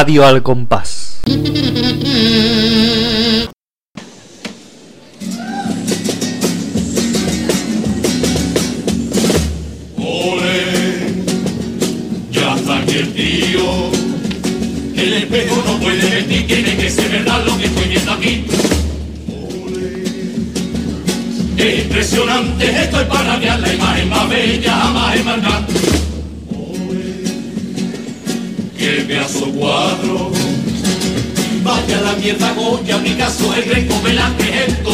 Radio al Compás. Ole, ya está aquí el tío. El espejo no puede mentir, tiene que ser verdad lo que estoy viendo aquí. Ole, es impresionante, esto es para ver la imagen más bella jamás hermandad. Vaya la mierda Goya, Picasso, el Greco, Velázquez, esto.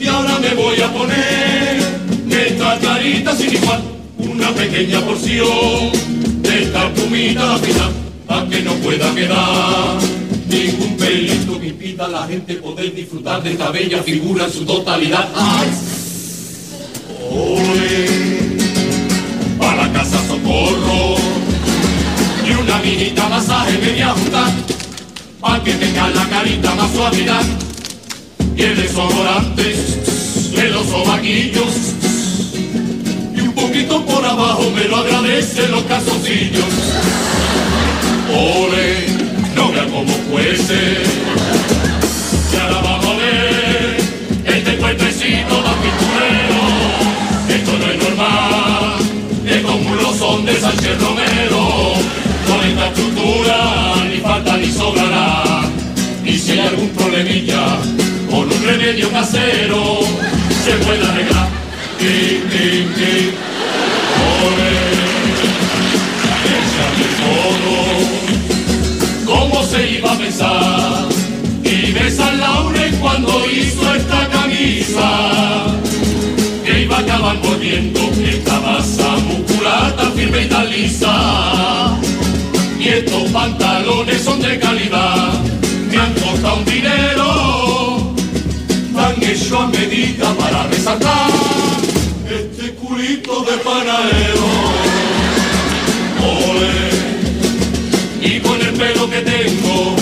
Y ahora me voy a poner esta carita sin igual, una pequeña porción de esta plumita final, para que no pueda quedar ningún pelito que impida a la gente poder disfrutar de esta bella figura en su totalidad. ¡Ay! ¡Ole! Para la casa socorro y una minita masaje media junta, para que tenga la carita más suavidad y el desodorante de los sobaquillos y un poquito por abajo me lo agradecen los calzoncillos. Ole, no vea cómo fuese. Y ahora vamos a ver este cuerpecito más pinturero. Esto no es normal, es como un lozón de Sánchez Romero. Con un remedio casero, se puede arreglar. Ting, ting, ting. Ole, todo. ¿Cómo se iba a pensar? Y de San Lauren cuando hizo esta camisa, que iba a acabar volviendo esta masa muscular tan firme y tan lisa. Y estos pantalones son de calidad, costado un dinero, tan hecho a medida para resaltar este culito de panadero. Ole, y con el pelo que tengo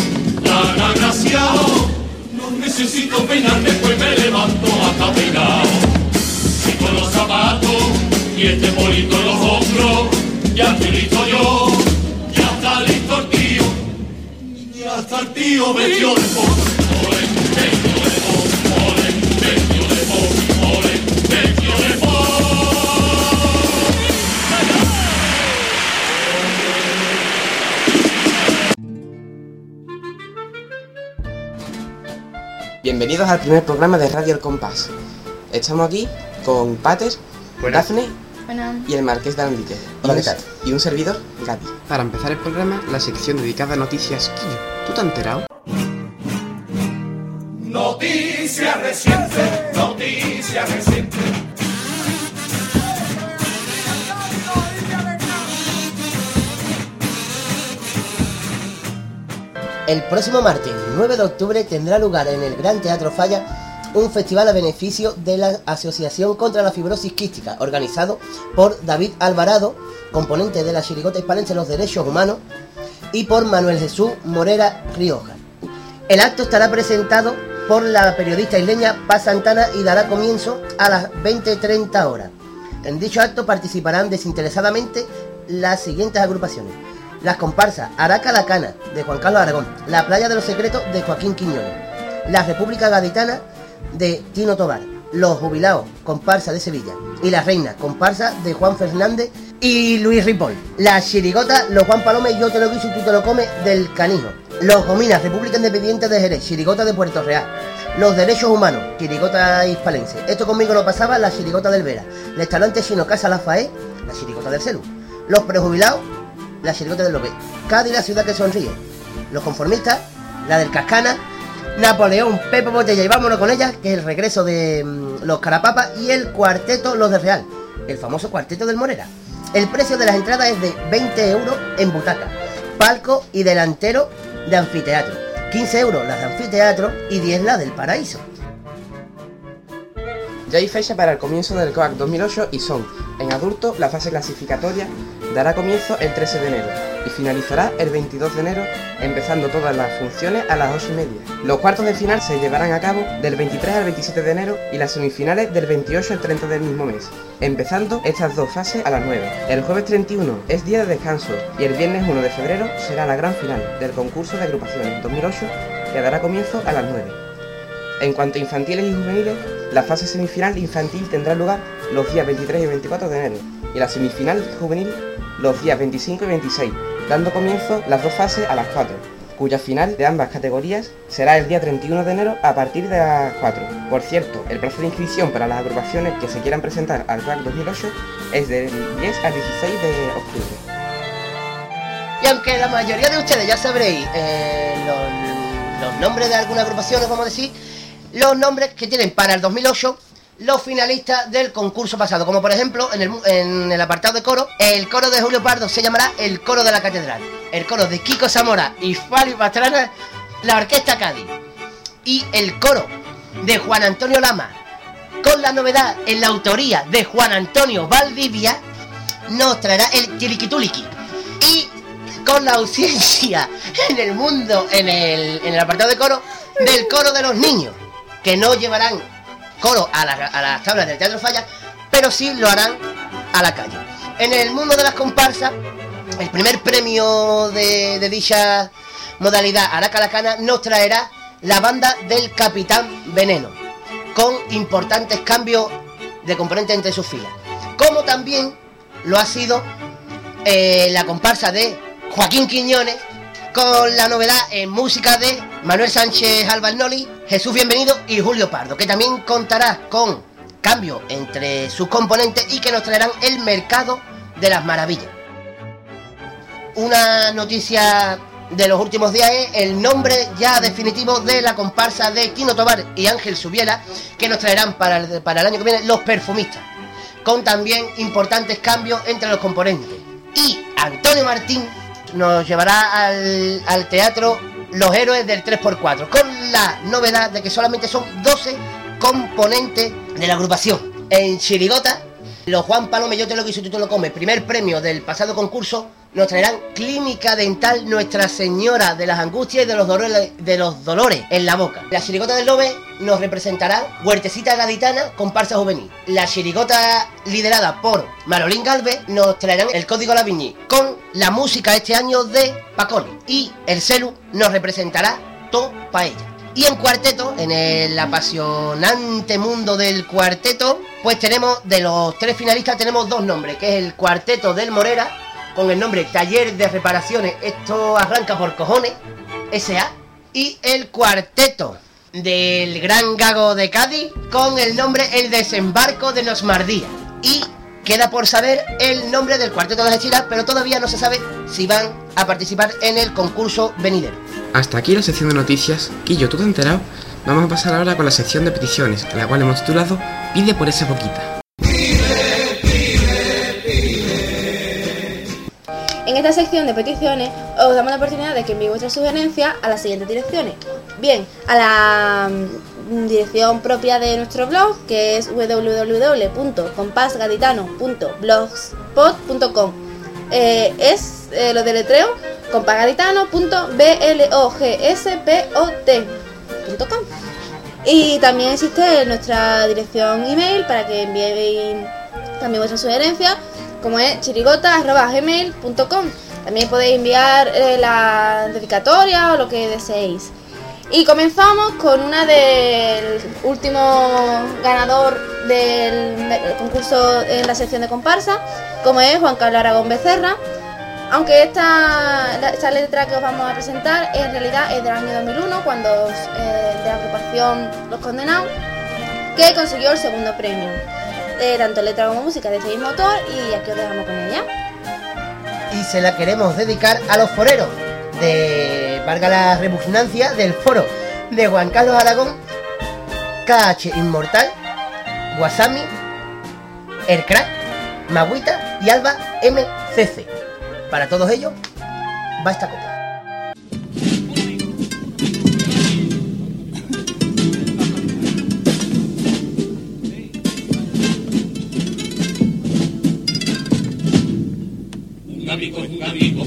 tan agraciado, no necesito peinarme, pues me levanto hasta peinado. Y con los zapatos y este polito en los hombros, ya estoy listo yo, de fondo. Bienvenidos al primer programa de Radio El Compás. Estamos aquí con Pater, Dafne Bueno, y el Marqués de Alambique. Hola, ¿qué tal? Y un servidor, Gati. Para empezar el programa, la sección dedicada a noticias Quillo. ¿Tú te has enterado? Noticia reciente, noticia reciente. El próximo martes 9 de octubre tendrá lugar en el Gran Teatro Falla un festival a beneficio de la Asociación contra la Fibrosis Quística, organizado por David Alvarado, componente de la Chirigota Hispalense los Derechos Humanos, y por Manuel Jesús Morera Rioja. El acto estará presentado por la periodista isleña Paz Santana y dará comienzo a las 20.30 horas. En dicho acto participarán desinteresadamente las siguientes agrupaciones. Las comparsas Araca la Cana, de Juan Carlos Aragón, La Playa de los Secretos, de Joaquín Quiñones, La República Gaditana, de Tino Tobar, Los Jubilados, comparsa de Sevilla, y La Reina, comparsa de Juan Fernández y Luis Ripoll. La Chirigota, Los Juan Palome, Yo te lo guiso y tú te lo comes, del Canijo. Los Gominas, República Independiente de Jerez, Chirigota de Puerto Real. Los Derechos Humanos, Chirigota Hispalense. Esto conmigo lo pasaba la Chirigota del Vera. El restaurante Chino Casa La Faé, la Chirigota del Celu. Los Prejubilados, la Chirigota del López. Cádiz, la ciudad que sonríe. Los Conformistas, la del Cascana. Napoleón, Pepe Botella y vámonos con ella, que es el regreso de mm, los Carapapas y el cuarteto Los de Real, el famoso cuarteto del Morera. El precio de las entradas es de 20 euros en butaca, palco y delantero de anfiteatro. 15 euros las de anfiteatro y 10 las del paraíso. Ya hay fecha para el comienzo del COAC 2008 y son, en adulto, la fase clasificatoria dará comienzo el 13 de enero. Y finalizará el 22 de enero, empezando todas las funciones a las 8 y media. Los cuartos de final se llevarán a cabo del 23 al 27 de enero y las semifinales del 28 al 30 del mismo mes, empezando estas dos fases a las 9. El jueves 31 es día de descanso y el viernes 1 de febrero será la gran final del concurso de agrupaciones 2008 que dará comienzo a las 9. En cuanto a infantiles y juveniles, la fase semifinal infantil tendrá lugar los días 23 y 24 de enero y la semifinal juvenil los días 25 y 26, dando comienzo las dos fases a las 4, cuya final de ambas categorías será el día 31 de enero a partir de las 4. Por cierto, el plazo de inscripción para las agrupaciones que se quieran presentar al RAC 2008 es del 10 al 16 de octubre. Y aunque la mayoría de ustedes ya sabréis eh, los, nombres de algunas agrupaciones, vamos a decir, los nombres que tienen para el 2008 los finalistas del concurso pasado, como por ejemplo en el, apartado de coro, el coro de Julio Pardo se llamará el coro de la catedral, el coro de Kiko Zamora y Fali Pastrana, la orquesta Cádiz, y el coro de Juan Antonio Lama, con la novedad en la autoría de Juan Antonio Valdivia, nos traerá el Tiliquituliki. Y con la ausencia en el mundo, en el, en el apartado de coro, del coro de los niños, que no llevarán coro a, la- a las tablas del Teatro Falla, pero sí lo harán a la calle. En el mundo de las comparsas, el primer premio de, de dicha modalidad Araca la Cana nos traerá la banda del Capitán Veneno, con importantes cambios de componentes entre sus filas. Como también lo ha sido eh, la comparsa de Joaquín Quiñones, con la novedad en música de Manuel Sánchez Albarnoli, Jesús Bienvenido y Julio Pardo, que también contará con cambios entre sus componentes y que nos traerán el mercado de las maravillas. Una noticia de los últimos días es el nombre ya definitivo de la comparsa de Tino Tobar y Ángel Subiela, que nos traerán para el, para el año que viene los perfumistas, con también importantes cambios entre los componentes. Y Antonio Martín nos llevará al, al teatro Los Héroes del 3x4, con la novedad de que solamente son 12 componentes de la agrupación. En Chirigota, los Juan Palome, yo te lo quiso, tú te lo comes, primer premio del pasado concurso, nos traerán Clínica Dental Nuestra Señora de las Angustias y de los Dolores, de los dolores en la boca. La Chirigota del Lobe nos representará Huertecita Gaditana, comparsa juvenil. La Chirigota liderada por Marolín Galvez nos traerán el Código La Viñi con la música este año de Pacoli. Y el Celu nos representará To Paella. Y en cuarteto, en el apasionante mundo del cuarteto, pues tenemos, de los tres finalistas, tenemos dos nombres, que es el cuarteto del Morera, con el nombre Taller de Reparaciones, esto arranca por cojones, SA, y el cuarteto del Gran Gago de Cádiz, con el nombre El Desembarco de Nosmardía. Y queda por saber el nombre del cuarteto de las Hechiras, pero todavía no se sabe si van a participar en el concurso venidero. Hasta aquí la sección de noticias. Quillo, ¿tú te has enterado? Vamos a pasar ahora con la sección de peticiones, a la cual hemos titulado Pide por esa boquita. Esta sección de peticiones os damos la oportunidad de que enviéis vuestras sugerencias a las siguientes direcciones. Bien, a la mm, dirección propia de nuestro blog, que es www.compasgaditano.blogspot.com. Eh, es eh, lo deletreo compasgaditano.blogspot.com. Y también existe nuestra dirección email para que enviéis también vuestras sugerencias, como es chirigota.gmail.com. También podéis enviar eh, la dedicatoria o lo que deseéis. Y comenzamos con una del último ganador del concurso en la sección de comparsa, como es Juan Carlos Aragón Becerra. Aunque esta, esta letra que os vamos a presentar en realidad es del año 2001, cuando eh, de la agrupación Los Condenados, que consiguió el segundo premio. Tanto letra como música de este mismo autor y aquí os dejamos con ella. y se la queremos dedicar a los foreros de, valga la repugnancia, del foro de Juan Carlos Aragón, KH Inmortal, Wasami, El Crack, Magüita y Alba MCC. Para todos ellos, va esta copa.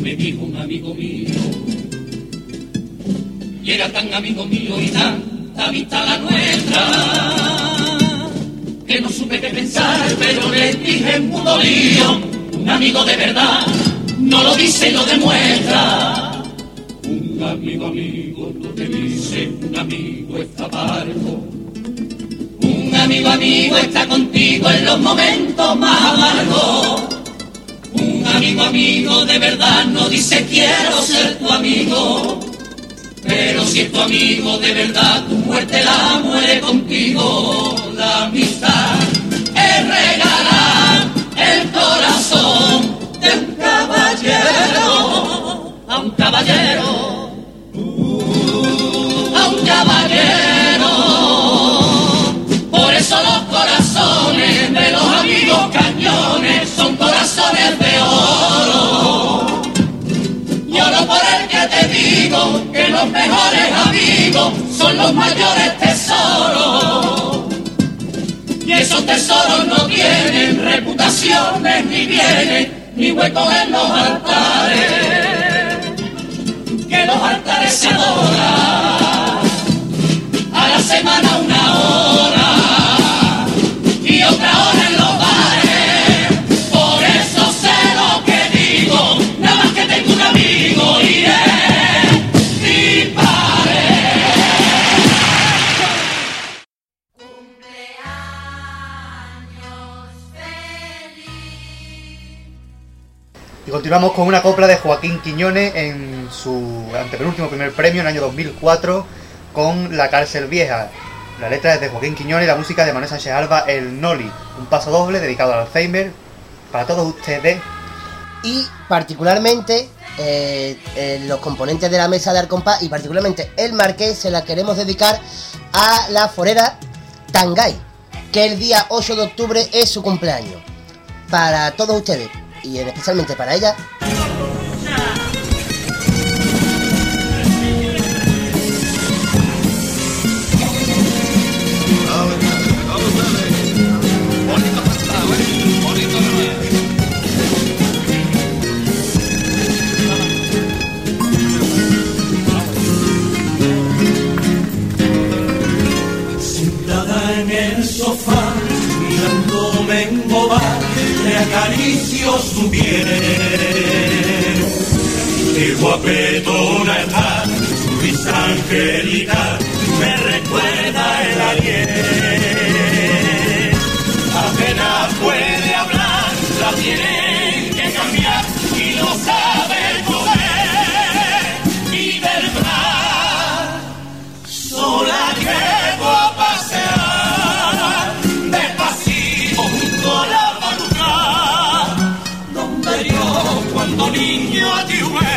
Un amigo, un amigo me dijo mío. Y era tan amigo mío y tanta vista la nuestra, que no supe qué pensar, pero le dije mudo lío, un amigo de verdad, no lo dice y lo demuestra. Un amigo, amigo, lo que dice, un amigo está parco. Un amigo, amigo está contigo en los momentos más amargos. Un amigo, amigo de verdad no dice quiero ser tu amigo. Pero si es tu amigo de verdad, tu muerte la muere contigo. La amistad es regalar el corazón de un caballero a un caballero. Que los mejores amigos son los mayores tesoros. Y esos tesoros no tienen reputaciones ni bienes, ni huecos en los altares. Que los altares se adoran continuamos con una copla de Joaquín Quiñones en su antepenúltimo primer premio en el año 2004 con La cárcel vieja. La letra es de Joaquín Quiñones la música de Manuel Sánchez Alba, El Noli. Un paso doble dedicado al Alzheimer para todos ustedes. y particularmente eh, eh, los componentes de la mesa de Arcompa y particularmente el Marqués se la queremos dedicar a la forera Tangay, que el día 8 de octubre es su cumpleaños. Para todos ustedes y en- especialmente para ella, le acaricio su piel. Qué guapetona está, su risa angelical, me recuerda el ayer. Apenas puede hablar, la tienen que cambiar y lo sabe comer y verdad. Sola llevo cuando niño tuve mare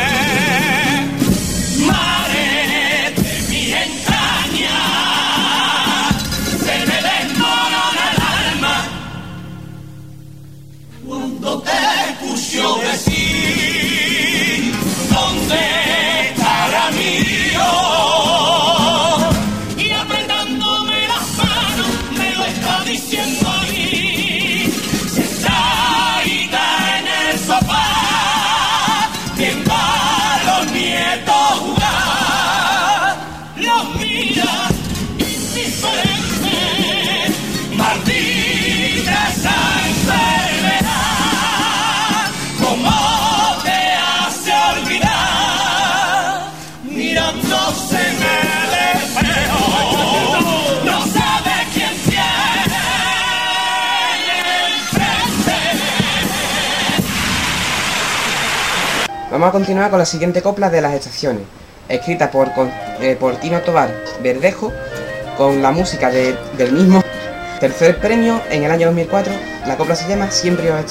Vamos a continuar con la siguiente copla de las estaciones, escrita por, eh, por Tino Tobar Verdejo, con la música de- del mismo tercer premio en el año 2004. La copla se llama Siempre os.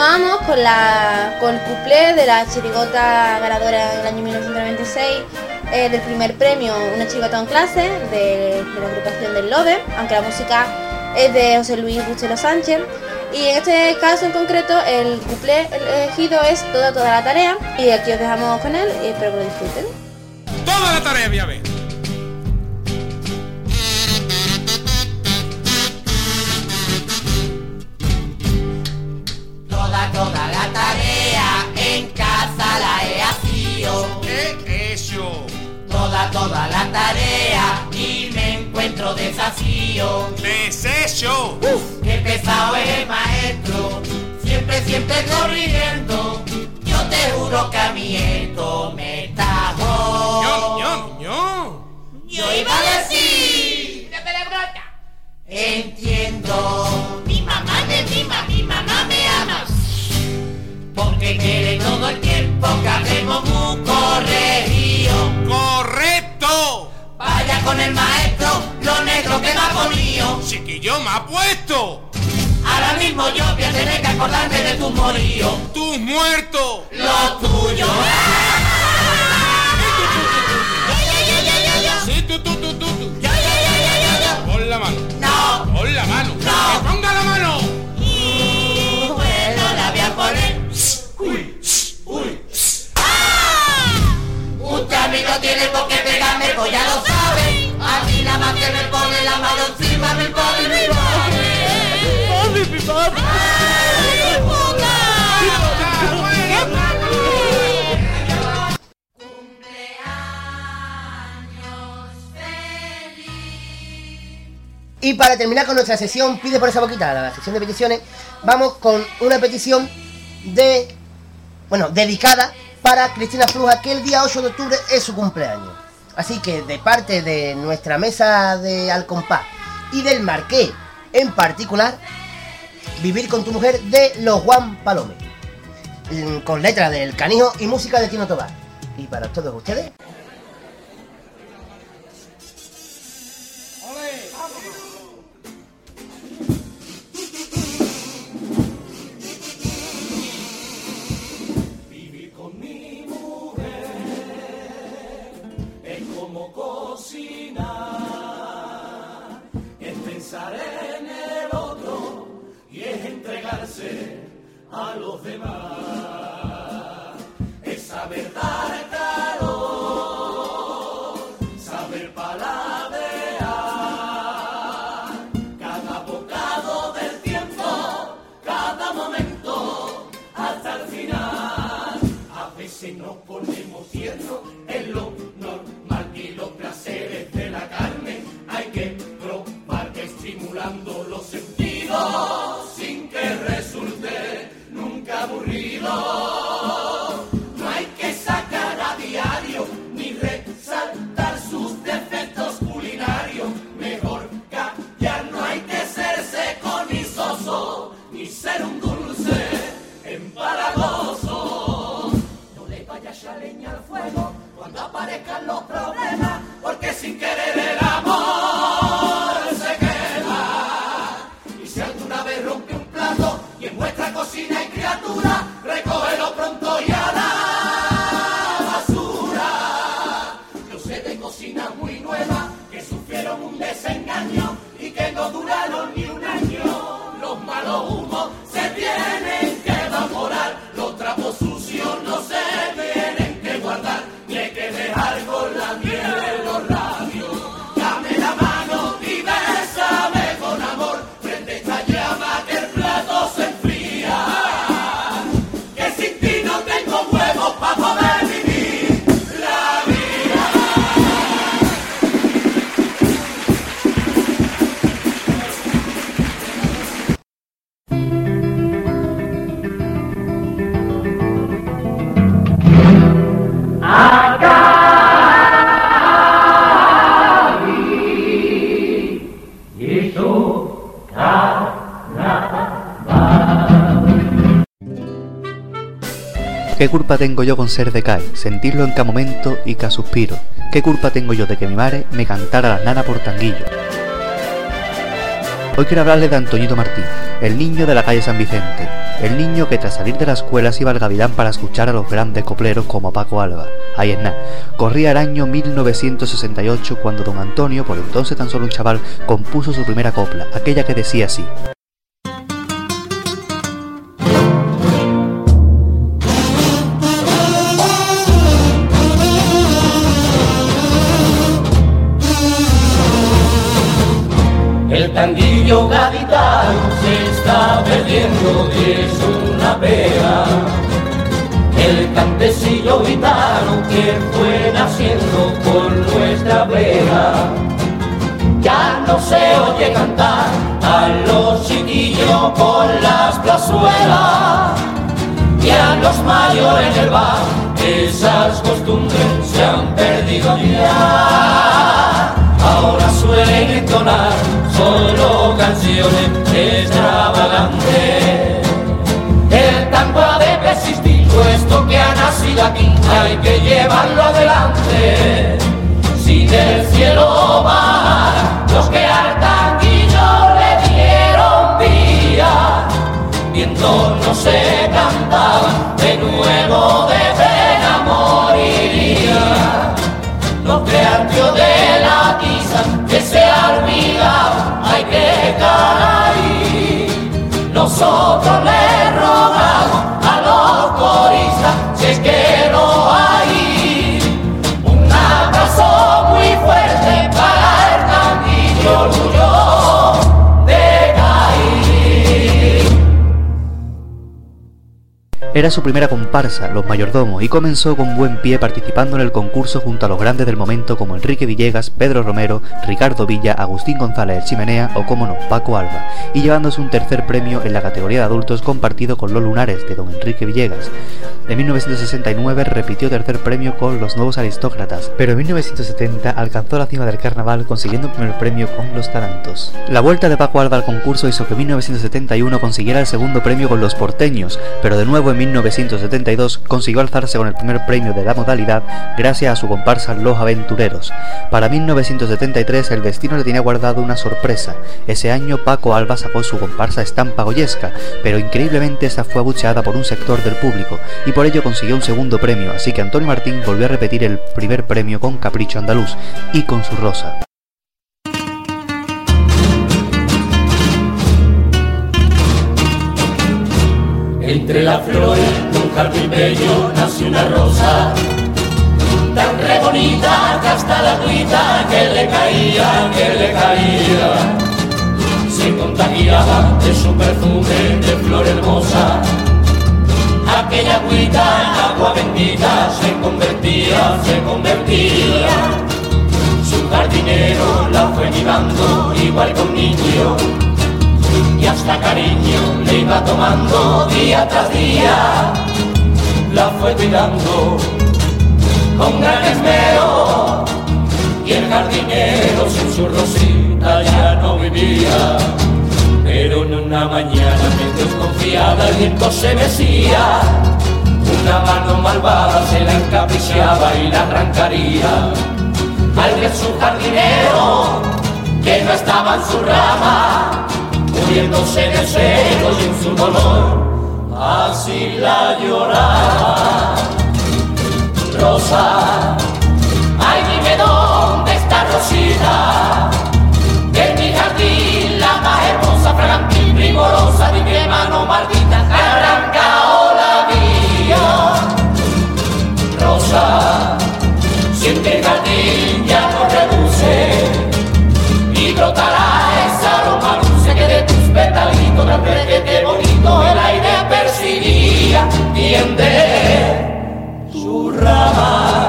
Continuamos con, la, con el cuplé de la chirigota ganadora en el año 1996 eh, del primer premio, una chirigota en clase de, la agrupación del Lode, aunque la música es de José Luis Buchero Sánchez. Y en este caso en concreto, el cuplé elegido es Toda Toda la Tarea. Y aquí os dejamos con él y espero que lo disfruten. Toda la tarea, voy a Toda, toda la tarea y me encuentro desafío. ¿Qué es eso? Qué pesado es el maestro, siempre, siempre corrigiendo. Yo te juro que a mí esto me está Ño, ño, ño. Yo iba a decir de. Entiendo. Mi mamá me mima, mi mamá me ama. Porque quiere todo el tiempo que hacemos muy corregido. Con el maestro, lo negro que me ha ponido. Chiquillo, me ha puesto. Ahora mismo yo voy a tener que acordarme de tu morío. ¡Tus muertos! Lo tuyo. Sí, con nuestra sesión, pide por esa boquita, la sesión de peticiones, vamos con una petición de, bueno, dedicada para Cristina Fruja, que el día 8 de octubre es su cumpleaños. Así que de parte de nuestra mesa de Al Compás y del Marqués en particular, Vivir con tu mujer de los Juan Palome. Mm, Con letra del Canijo y música de Tino Tobar. Y para todos ustedes, No leña al fuego cuando aparezcan los problemas, porque sin querer el amor ¿Qué culpa tengo yo con ser de CAE, sentirlo en cada momento y cada suspiro? ¿Qué culpa tengo yo de que mi madre me cantara las nanas por tanguillo? Hoy quiero hablarle de Antoñito Martín, el niño de la calle San Vicente, el niño que tras salir de la escuela se iba al Gavilán para escuchar a los grandes copleros como Paco Alba. Ahí es nada. Corría el año 1968 cuando don Antonio, por entonces tan solo un chaval, compuso su primera copla, aquella que decía así. Por las plazuelas. Y a los mayores del bar, esas costumbres se han perdido ya. Ahora suelen entonar solo canciones extravagantes. El tango ha de persistir, puesto que ha nacido aquí, hay que llevarlo adelante. Si del cielo bajan los que no se cantaba, de nuevo de pena moriría. No crean Dios de la tiza que se olvidado, hay que caer. Nosotros le Era su primera comparsa, Los Mayordomos, y comenzó con buen pie participando en el concurso junto a los grandes del momento como Enrique Villegas, Pedro Romero, Ricardo Villa, Agustín González el Chimenea o, como no, Paco Alba, y llevándose un tercer premio en la categoría de adultos compartido con Los Lunares de don Enrique Villegas. En 1969 repitió tercer premio con Los Nuevos Aristócratas, pero en 1970 alcanzó la cima del carnaval consiguiendo el primer premio con Los Tarantos. La vuelta de Paco Alba al concurso hizo que en 1971 consiguiera el segundo premio con Los Porteños, pero de nuevo en 1972 consiguió alzarse con el primer premio de la modalidad gracias a su comparsa Los Aventureros. Para 1973 el destino le tenía guardado una sorpresa. Ese año Paco Alba sacó su comparsa Estampa Goyesca, pero increíblemente esta fue abucheada por un sector del público y por ello consiguió un segundo premio, así que Antonio Martín volvió a repetir el primer premio con Capricho Andaluz y con su rosa. Entre las flores de un jardín bello nació una rosa Tan re bonita que hasta la agüita que le caía, que le caía. Se contagiaba de su perfume de flor hermosa. Aquella agüita agua bendita se convertía, se convertía. Su jardinero la fue mimando igual con niño y hasta cariño le iba tomando día tras día, la fue cuidando con gran esmero y el jardinero sin su rosita ya no vivía. Pero en una mañana mientras confiada el viento se mecía, una mano malvada se la encapriciaba y la arrancaría. Al ver su jardinero que no estaba en su rama, muriéndose de celo y en su dolor, así la lloraba. Rosa, ay dime dónde está Rosita, que en mi jardín la más hermosa, fragante y primorosa, de mi mano maldita, arrancado la vía. Rosa, siente el jardín petalitos tan requete bonito el aire percibía tiende su rama.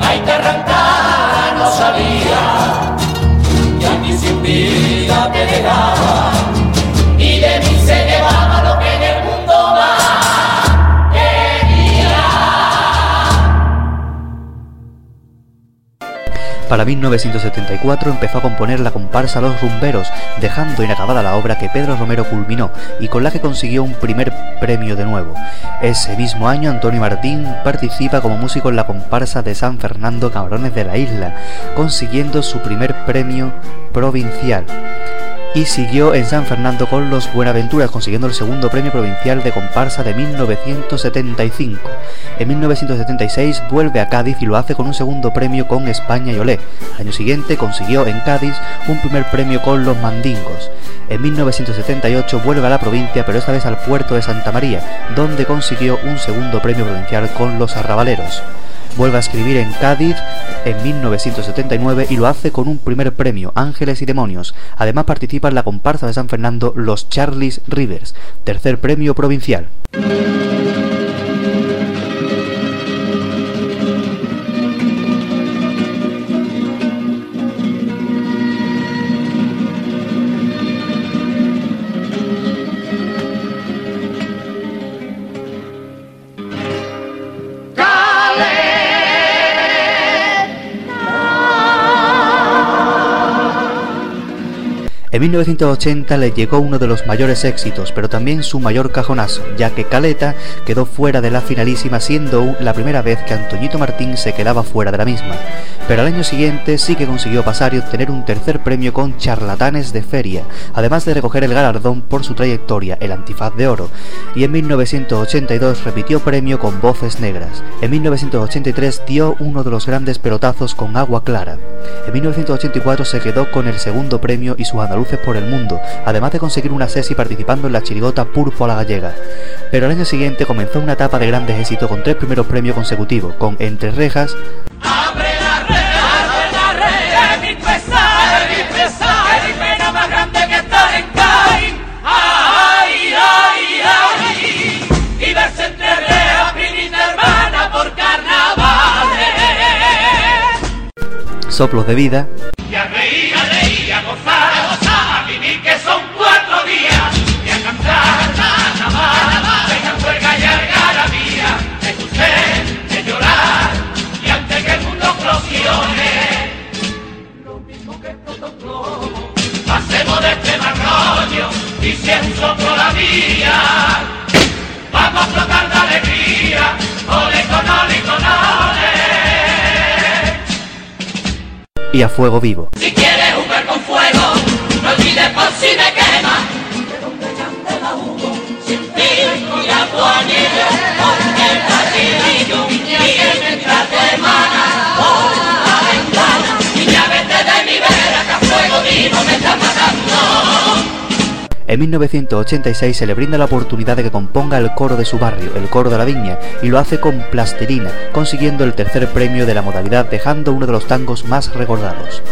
Hay que arrancar no sabía y aquí sin vida te dejaba Para 1974 empezó a componer la comparsa Los Rumberos, dejando inacabada la obra que Pedro Romero culminó y con la que consiguió un primer premio de nuevo. Ese mismo año Antonio Martín participa como músico en la comparsa de San Fernando Cabrones de la Isla, consiguiendo su primer premio provincial. Y siguió en San Fernando con los Buenaventuras, consiguiendo el segundo premio provincial de comparsa de 1975. En 1976 vuelve a Cádiz y lo hace con un segundo premio con España y Olé. Al año siguiente consiguió en Cádiz un primer premio con los Mandingos. En 1978 vuelve a la provincia, pero esta vez al puerto de Santa María, donde consiguió un segundo premio provincial con los Arrabaleros. Vuelve a escribir en Cádiz en 1979 y lo hace con un primer premio, Ángeles y Demonios. Además participa en la comparsa de San Fernando Los Charlies Rivers, tercer premio provincial. En 1980 le llegó uno de los mayores éxitos, pero también su mayor cajonazo, ya que Caleta quedó fuera de la finalísima siendo la primera vez que Antoñito Martín se quedaba fuera de la misma. Pero al año siguiente sí que consiguió pasar y obtener un tercer premio con Charlatanes de Feria, además de recoger el galardón por su trayectoria, el Antifaz de Oro. Y en 1982 repitió premio con Voces Negras. En 1983 dio uno de los grandes pelotazos con Agua Clara. En 1984 se quedó con el segundo premio y sus andaluces por el mundo, además de conseguir una sesi participando en la chirigota Pulpo a la Gallega. Pero al año siguiente comenzó una etapa de grandes éxitos con tres primeros premios consecutivos, con Entre Rejas, Abre la red, abre y si es un soplo la vía. Vamos a flotar de alegría, ole con ole con ole. y A Fuego Vivo. Si quieres jugar con fuego, no olvides por si me quema. De donde llame la humo, sin fin y agua nieve, En 1986 se le brinda la oportunidad de que componga el coro de su barrio, el coro de la Viña, y lo hace con Plastilina, consiguiendo el tercer premio de la modalidad, dejando uno de los tangos más recordados.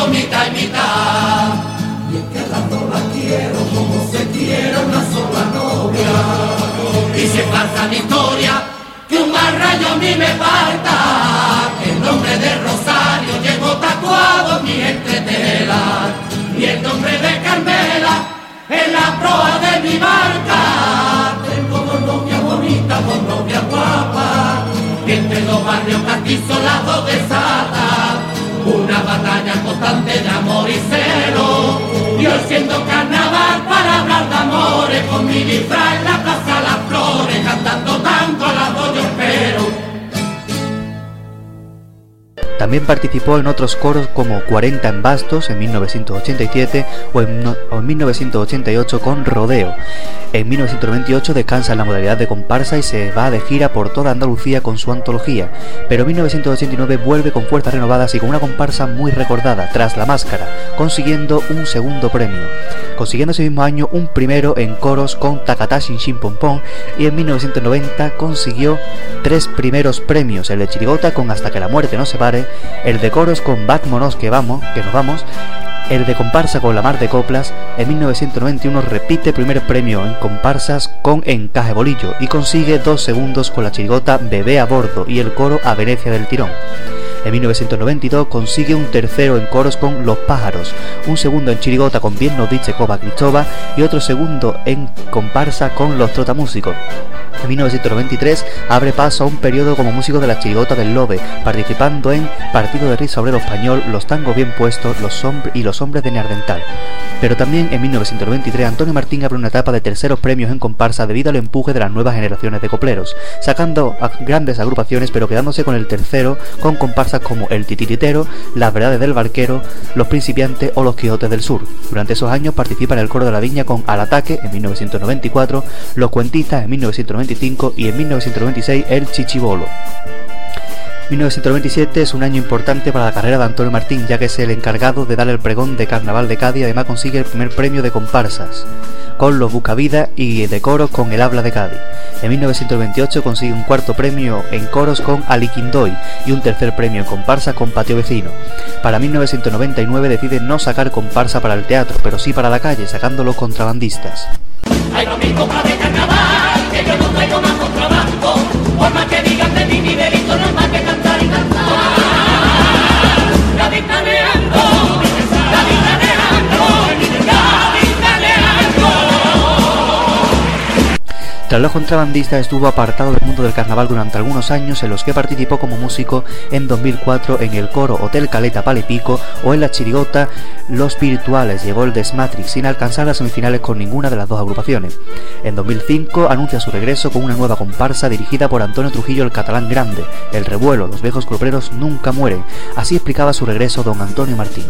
Mitad y mitad. Y es que a las dos las quiero como se quiere una sola novia. Y se pasa mi historia que un mar al rayo a mí me falta. El nombre de Rosario llevo tatuado en mi entretela. Y el nombre de Carmela en la proa de mi barca. Tengo dos novias bonitas, dos novias guapas. Entre dos barrios castizos las dos. Batalla constante de amor y celo. Y hoy siendo carnaval para hablar de amores. Con mi disfraz en la plaza Las Flores. Cantando tanto También participó en otros coros como 40 en Bastos en 1987 o en, no- o en 1988 con Rodeo. En 1998 descansa en la modalidad de comparsa y se va de gira por toda Andalucía con su antología, pero en 1989 vuelve con fuerzas renovadas y con una comparsa muy recordada, tras la máscara, consiguiendo un segundo premio. Consiguiendo ese mismo año un primero en coros con Takata Shin Pom y en 1990 consiguió tres primeros premios, el de Chirigota con Hasta que la muerte nos separe, el de coros con Vámonos que vamos, que nos vamos, el de comparsa con La Mar de Coplas, en 1991 repite primer premio en comparsas con Encaje Bolillo y consigue dos segundos con la chirigota Bebé a bordo y el coro a Venecia del Tirón. En 1992 consigue un tercero en coros con Los Pájaros, un segundo en chirigota con Bien nos dice Coba Cristova y otro segundo en comparsa con Los Trotamúsicos. En 1993 abre paso a un periodo como músico de la chirigota del Lobe, participando en Partido de Risa Obrero Español, Los Tangos Bien Puestos los y Los Hombres de Neardental. Pero también en 1993 Antonio Martín abre una etapa de terceros premios en comparsa debido al empuje de las nuevas generaciones de copleros, sacando grandes agrupaciones pero quedándose con el tercero con comparsas como El Titiritero, Las Verdades del Barquero, Los Principiantes o Los Quijotes del Sur. Durante esos años participa en el coro de la Viña con Al Ataque en 1994, Los Cuentistas en 1995 y en 1996 El Chichibolo. 1997 es un año importante para la carrera de Antonio Martín, ya que es el encargado de dar el pregón de Carnaval de Cádiz además consigue el primer premio de comparsas con los Buscavidas y de coros con el Habla de Cádiz. En 1928 consigue un cuarto premio en coros con Aliquindoy y un tercer premio en comparsa con Patio Vecino. Para 1999 decide no sacar comparsa para el teatro, pero sí para la calle, sacando los contrabandistas. No mi copa de carnaval, que yo no traigo más Tras los contrabandistas estuvo apartado del mundo del carnaval durante algunos años en los que participó como músico en 2004 en el coro Hotel Caleta Palipico o en la chirigota Los Virtuales. Llegó el Desmatrix sin alcanzar las semifinales con ninguna de las dos agrupaciones. En 2005 anuncia su regreso con una nueva comparsa dirigida por Antonio Trujillo el Catalán Grande. El revuelo, los viejos copleros nunca mueren. Así explicaba su regreso don Antonio Martín.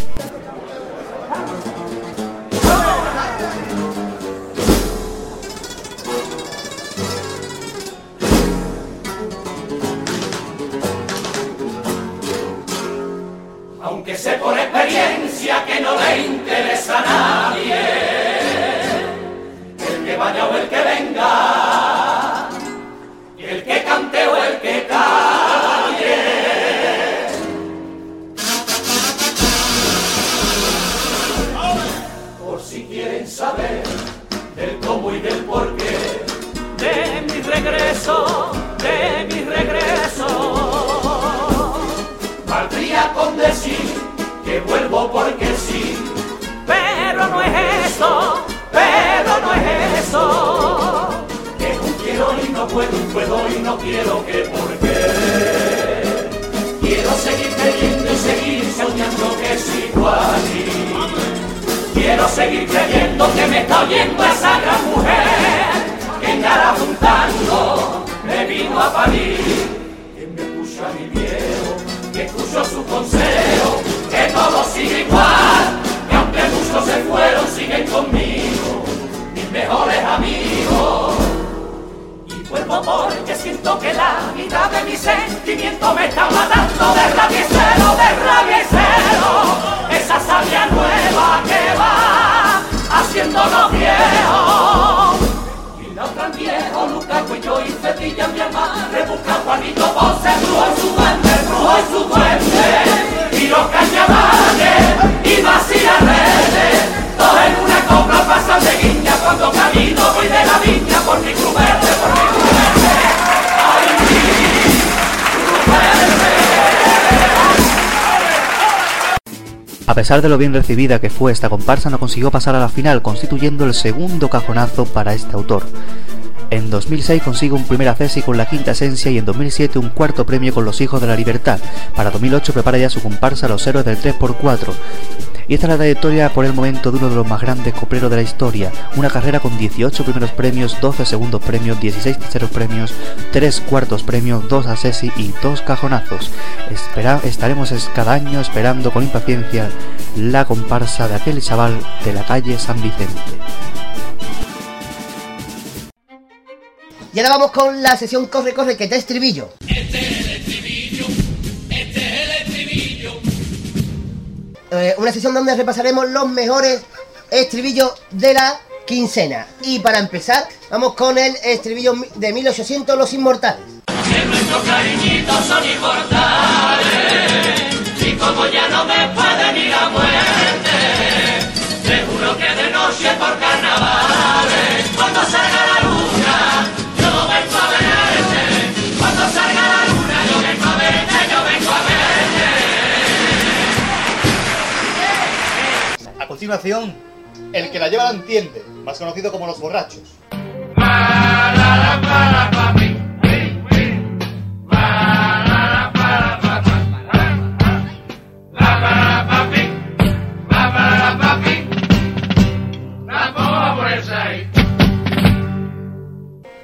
De mi regreso. Valdría con decir que vuelvo porque sí, pero no es eso, pero no es eso. Que un quiero y no puedo, puedo y no quiero, que por qué. Quiero seguir creyendo y seguir soñando que sigo allí. Quiero seguir creyendo que me está oyendo esa gran mujer que en Gara un tango me vino a parir. Que me escucha mi viejo, que escucho su consejo, hoy su muerte, y los cañavales y vacía redes, todos en una copla pasan de guiña cuando camino voy de la viña por mi cuberte, por mi cuberte, ay mi A pesar de lo bien recibida que fue esta comparsa, no consiguió pasar a la final, constituyendo el segundo cajonazo para este autor. En 2006 consigue un primer acceso con la quinta esencia y en 2007 un cuarto premio con Los Hijos de la Libertad. Para 2008 prepara ya su comparsa Los Héroes del 3x4. Y esta es la trayectoria por el momento de uno de los más grandes copleros de la historia. Una carrera con 18 primeros premios, 12 segundos premios, 16 terceros premios, 3 cuartos premios, 2 asesi y 2 cajonazos. Estaremos es- cada año esperando con impaciencia la comparsa de aquel chaval de la calle San Vicente. Y ahora vamos con la sesión Corre, corre, que te estribillo. Eh, una sesión donde repasaremos los mejores estribillos de la quincena. Y para empezar, vamos con el estribillo de 1800, Los Inmortales. Que nuestros cariñitos son inmortales y como ya no me puede ni la muerte, te juro que de noche por carnavales, cuando salga la continuación, el que la lleva la entiende, más conocido como los borrachos.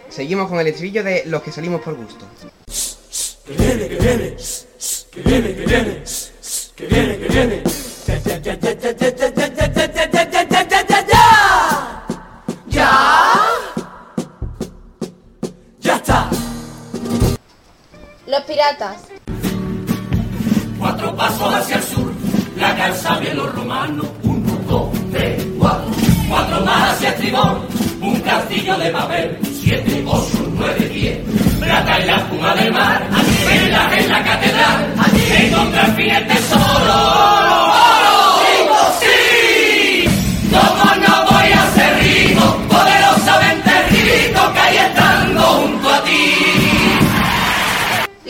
Seguimos con el estribillo de Los que salimos por gusto. Que viene, que viene, que viene, que viene, que viene, que viene. Cuatro pasos hacia el sur, la calza bien los romanos. Uno, dos, tres, cuatro. Cuatro más hacia estribor, un castillo de Babel. Siete, ocho, nueve, diez. Plata en la espuma del mar, velas en la catedral. En donde al fin el tesoro. ¡Oro!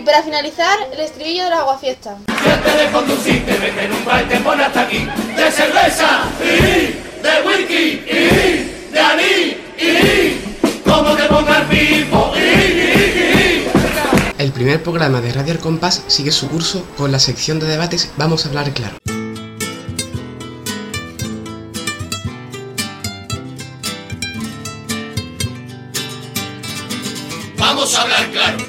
Para finalizar, el estribillo de la aguafiesta. Que te de conducirte, vete en un bar y te pone hasta aquí. De cerveza y de whisky y de anís y como te ponga el pipo y, y, y. El primer programa de Radio El Compás sigue su curso con la sección de debates Vamos a hablar claro. Vamos a hablar claro.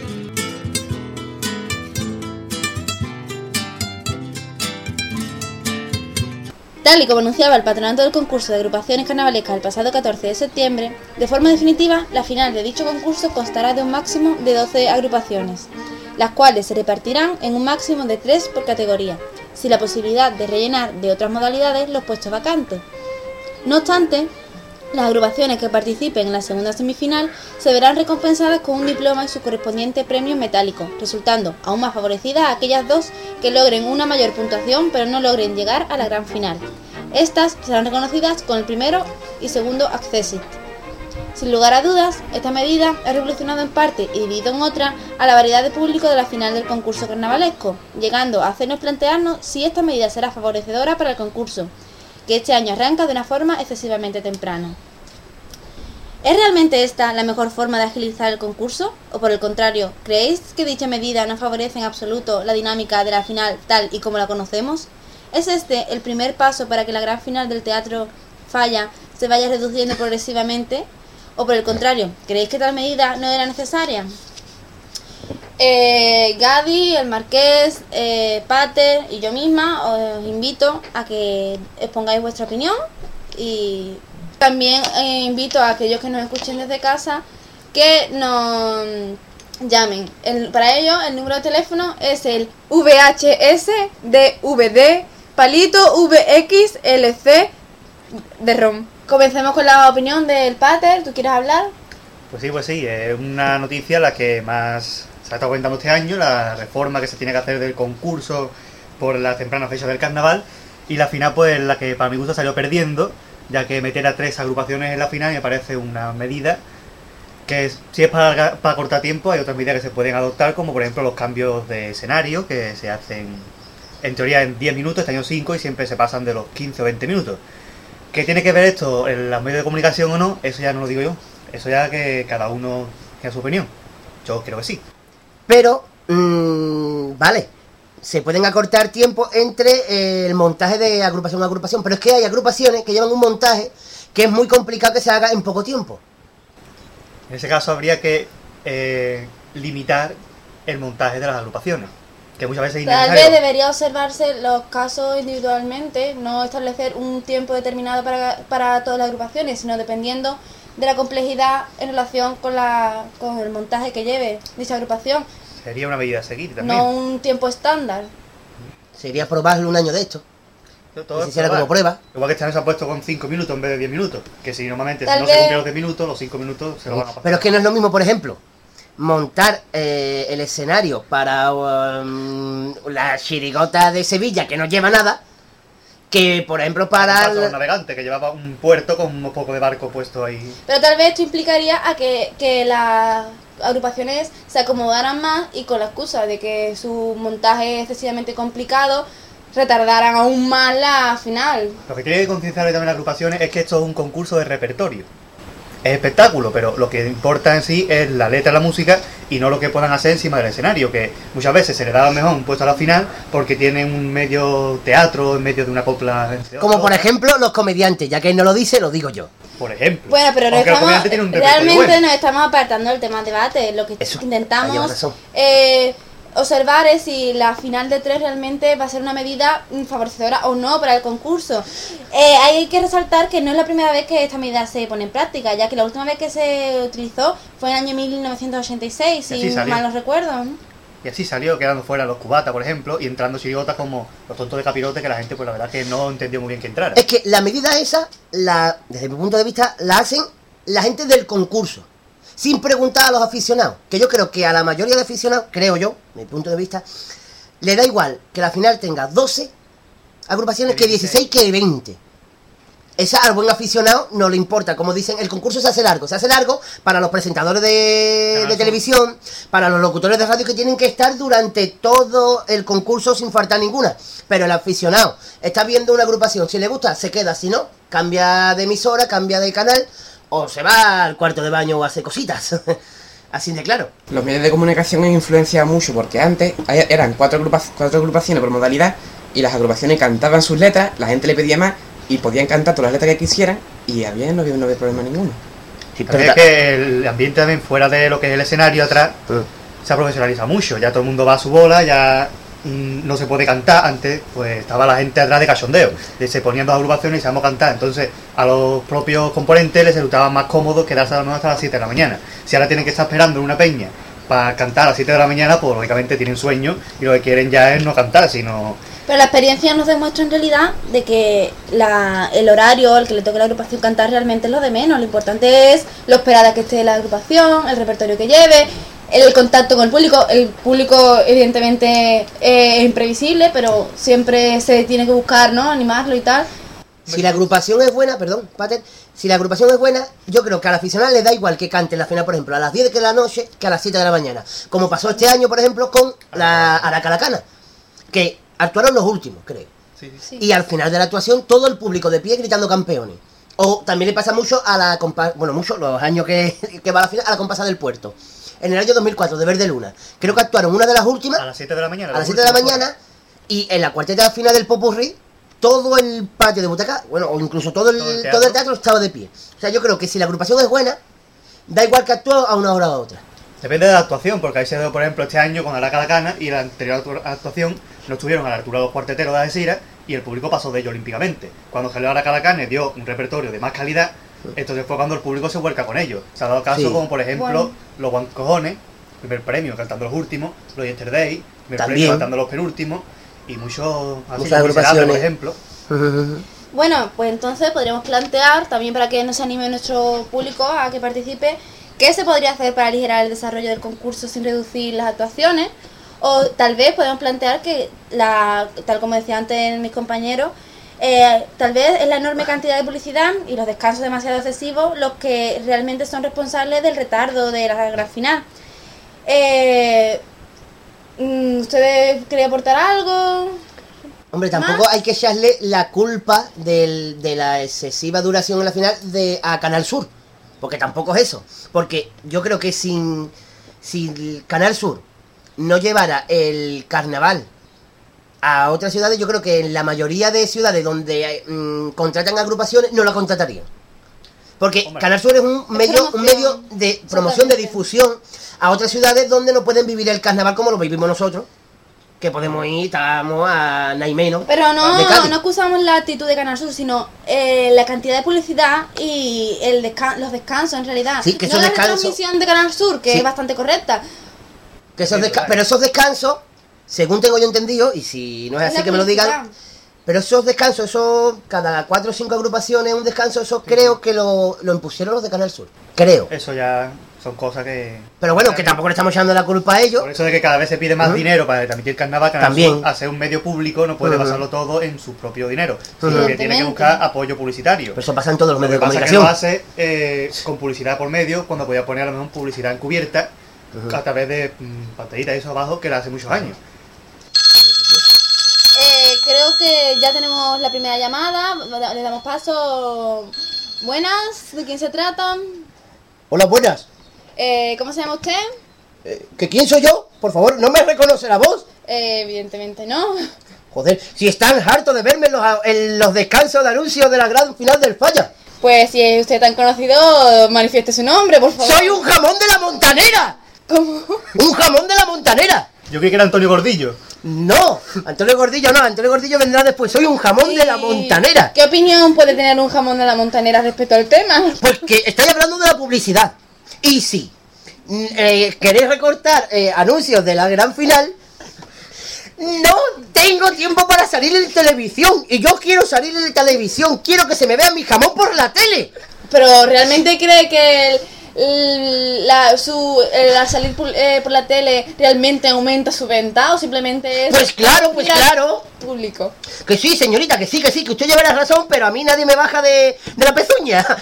Tal y como anunciaba el patronato del concurso de agrupaciones carnavalescas el pasado 14 de septiembre, de forma definitiva, la final de dicho concurso constará de un máximo de 12 agrupaciones, las cuales se repartirán en un máximo de 3 por categoría, sin la posibilidad de rellenar de otras modalidades los puestos vacantes. No obstante, las agrupaciones que participen en la segunda semifinal se verán recompensadas con un diploma y su correspondiente premio metálico, resultando aún más favorecidas aquellas dos que logren una mayor puntuación pero no logren llegar a la gran final. Estas serán reconocidas con el primero y segundo accesit. Sin lugar a dudas, esta medida ha revolucionado en parte y dividido en otra a la variedad de público de la final del concurso carnavalesco, llegando a hacernos plantearnos si esta medida será favorecedora para el concurso, que este año arranca de una forma excesivamente temprana. ¿Es realmente esta la mejor forma de agilizar el concurso? ¿O por el contrario, creéis que dicha medida no favorece en absoluto la dinámica de la final tal y como la conocemos? ¿Es este el primer paso para que la gran final del teatro falla se vaya reduciendo progresivamente? ¿O por el contrario, creéis que tal medida no era necesaria? Eh, Gadi, el Marqués, eh, Pater y yo misma os invito a que expongáis vuestra opinión y también eh, invito a aquellos que nos escuchen desde casa que nos llamen. Para ello el número de teléfono es el VHS DVD palito VXLC de ROM. Comencemos con la opinión del Pater. ¿Tú quieres hablar? Pues sí, pues sí, es una noticia la que más se ha estado comentando este año, la reforma que se tiene que hacer del concurso por la temprana fecha del carnaval, y la final pues la que para mi gusto salió perdiendo, ya que meter a tres agrupaciones en la final me parece una medida que si es para, para cortar tiempo hay otras medidas que se pueden adoptar, como por ejemplo los cambios de escenario que se hacen en teoría en 10 minutos, este año 5 y siempre se pasan de los 15 o 20 minutos. ¿Qué tiene que ver esto en los medios de comunicación o no? Eso ya no lo digo yo. Eso ya que cada uno tenga su opinión. Yo creo que sí. Pero, mm, vale, se pueden acortar tiempo entre eh, el montaje de agrupación a agrupación, pero es que hay agrupaciones que llevan un montaje que es muy complicado que se haga en poco tiempo. En ese caso habría que eh, limitar el montaje de las agrupaciones, que muchas veces es Tal vez debería observarse los casos individualmente, no establecer un tiempo determinado para, para todas las agrupaciones, sino dependiendo de la complejidad en relación con, la, con el montaje que lleve dicha agrupación, Sería una medida a seguir también. no un tiempo estándar. Sería probarlo un año de esto. Todo se hiciera como prueba. Igual que este año se ha puesto con 5 minutos en vez de 10 minutos. Que si normalmente Tal si no se vez- cumplen los 10 minutos, los 5 minutos se lo van a pasar. Pero es que no es lo mismo, por ejemplo, montar eh, el escenario para um, la chirigota de Sevilla, que no lleva nada, que por ejemplo para... Un el- navegante que llevaba un puerto con un poco de barco puesto ahí. Pero tal vez esto implicaría a que, que las agrupaciones se acomodaran más y con la excusa de que su montaje es excesivamente complicado, retardaran aún más la final. Lo que que concienciar también las agrupaciones es que esto es un concurso de repertorio. Es espectáculo, pero lo que importa en sí es la letra, la música y no lo que puedan hacer encima del escenario, que muchas veces se le da mejor un puesto a la final porque tienen un medio teatro en medio de una copla. Como por ejemplo los comediantes, ya que él no lo dice, lo digo yo. Por ejemplo. Bueno, pero estamos, realmente bueno. nos estamos apartando del tema debate. Lo que Eso, intentamos eh, observar es si la final de tres realmente va a ser una medida favorecedora o no para el concurso. Eh, hay que resaltar que no es la primera vez que esta medida se pone en práctica, ya que la última vez que se utilizó fue en el año 1986, Y si mal no recuerdo. Y así salió, quedando fuera los cubatas, por ejemplo, y entrando chirigotas como los tontos de capirote, que la gente, pues la verdad que no entendió muy bien que entrara. Es que la medida esa, la, desde mi punto de vista, la hacen la gente del concurso. Sin preguntar a los aficionados. Que yo creo que a la mayoría de aficionados, creo yo, mi punto de vista, le da igual que la final tenga 12 agrupaciones que 16 que 20. Esa al buen aficionado no le importa. Como dicen, el concurso se hace largo. Se hace largo para los presentadores de, de televisión, para los locutores de radio que tienen que estar durante todo el concurso sin faltar ninguna. Pero el aficionado está viendo una agrupación. Si le gusta, se queda. Si no, cambia de emisora, cambia de canal o se va al cuarto de baño o hace cositas. Así de claro. Los medios de comunicación han influenciado mucho porque antes eran cuatro, agrupa- cuatro agrupaciones por modalidad y las agrupaciones cantaban sus letras, la gente le pedía más y podían cantar todas las letras que quisieran y había, no había, no había problema ninguno. También es que el ambiente también fuera de lo que es el escenario atrás se ha profesionalizado mucho. Ya todo el mundo va a su bola, ya no se puede cantar. Antes, pues estaba la gente atrás de cachondeo. De se ponían dos agrupaciones y sabemos cantar. Entonces, a los propios componentes les resultaba más cómodo quedarse a hasta las 7 de la mañana. Si ahora tienen que estar esperando en una peña para cantar a las 7 de la mañana, pues lógicamente tienen sueño y lo que quieren ya es no cantar, sino Pero la experiencia nos demuestra en realidad de que la, el horario al que le toque a la agrupación cantar realmente es lo de menos. Lo importante es lo esperada que esté la agrupación, el repertorio que lleve, el contacto con el público. El público evidentemente eh, es imprevisible, pero siempre se tiene que buscar, ¿no? Animarlo y tal. Si la agrupación es buena, perdón, Pater, si la agrupación es buena, yo creo que al aficionado le da igual que cante la final, por ejemplo, a las 10 de la noche que a las 7 de la mañana. Como pasó este año, por ejemplo, con la Aracalacana, que actuaron los últimos, creo. Sí. Y al final de la actuación, todo el público de pie gritando campeones. O también le pasa mucho a la compa bueno, mucho, los años que, que va a la final, a la compasa del puerto. En el año 2004, de Verde Luna. Creo que actuaron una de las últimas a las 7 de la mañana. a las los 7 de la mañana y en la cuarteta final del Popurrí todo el patio de butaca, bueno, o incluso todo el, Todo el todo el teatro. estaba de pie. O sea, yo creo que si la agrupación es buena, da igual que actúe a una hora o a otra. Depende de la actuación, porque ahí se dio, por ejemplo, este año con Araca la Cana y la anterior actu- actuación no estuvieron a la altura de los cuarteteros de Algeciras y el público pasó de ello olímpicamente. Cuando salió Araca la Cana dio un repertorio de más calidad, entonces fue cuando el público se vuelca con ellos. Se ha dado caso Sí. como, por ejemplo, Bueno. los Guancojones, primer premio cantando los últimos, los Yesterday, primer También. premio cantando los penúltimos y muchos así, Miserables, por agrupaciones. ejemplo. Bueno, pues entonces podríamos plantear, también para que nos anime nuestro público a que participe, qué se podría hacer para aligerar el desarrollo del concurso sin reducir las actuaciones. O tal vez podemos plantear que, la, tal como decía antes mis compañeros, eh, tal vez es la enorme cantidad de publicidad y los descansos demasiado excesivos los que realmente son responsables del retardo de la gran final. Eh, mm, ¿Ustedes querían aportar algo? Hombre, tampoco hay que echarle la culpa del- de la excesiva duración en la final de a Canal Sur. Porque tampoco es eso. Porque yo creo que sin, si el Canal Sur no llevara el carnaval a otras ciudades, yo creo que en la mayoría de ciudades donde mm, contratan agrupaciones no la contratarían. Porque Hombre. Canal Sur es un medio, un medio de promoción, de difusión a otras ciudades donde no pueden vivir el carnaval como lo vivimos nosotros. Que podemos ir, estamos a Naimeno. Pero no, no acusamos la actitud de Canal Sur, sino eh, la cantidad de publicidad y el descan- los descansos en realidad. Sí, que no la transmisión de Canal Sur, que Sí. es bastante correcta. Que esos. Pero esos descansos, según tengo yo entendido, y si no es así que me lo digan, pero esos descansos, esos cada cuatro o cinco agrupaciones, un descanso, eso creo que lo, lo impusieron los de Canal Sur. Creo. Eso ya son cosas que... Pero bueno, que tampoco le estamos echando la culpa a ellos. Por eso de que cada vez se pide más dinero para transmitir carnaval, Canal También. Sur, a ser un medio público, no puede basarlo todo en su propio dinero, sino que tiene que buscar apoyo publicitario. Pero eso pasa en todos los Lo que medios de pasa es que lo comunicación. hace eh, con publicidad por medio, cuando podía poner a lo mejor publicidad encubierta a través de mm, pantallitas y eso abajo que la hace muchos años. Creo que ya tenemos la primera llamada. Le damos paso. Buenas, ¿de quién se trata? Hola, buenas. Eh, ¿Cómo se llama usted? Eh, ¿Que quién soy yo? Por favor, ¿no me reconoce la voz? Eh, evidentemente no. Joder, si están hartos de verme en los, en los descansos de anuncios de la gran final del falla. Pues si es usted tan conocido, manifieste su nombre, por favor. ¡Soy un jamón de la montanera! ¿Cómo? ¡Un jamón de la montanera! Yo creí que era Antonio Gordillo. No, Antonio Gordillo no, Antonio Gordillo vendrá después. Soy un jamón de la montanera. ¿Qué opinión puede tener un jamón de la montanera respecto al tema? Porque estáis hablando de la publicidad. Y si mm, eh, queréis recortar eh, anuncios de la gran final, no tengo tiempo para salir en televisión. Y yo quiero salir en televisión. Quiero que se me vea mi jamón por la tele. Pero ¿realmente cree que el- la, su, el- al salir por, eh, por la tele realmente aumenta su venta o simplemente es... Pues claro, pues claro. Público. Que sí, señorita, que sí, que sí, que usted lleva la razón, pero a mí nadie me baja de, de la pezuña.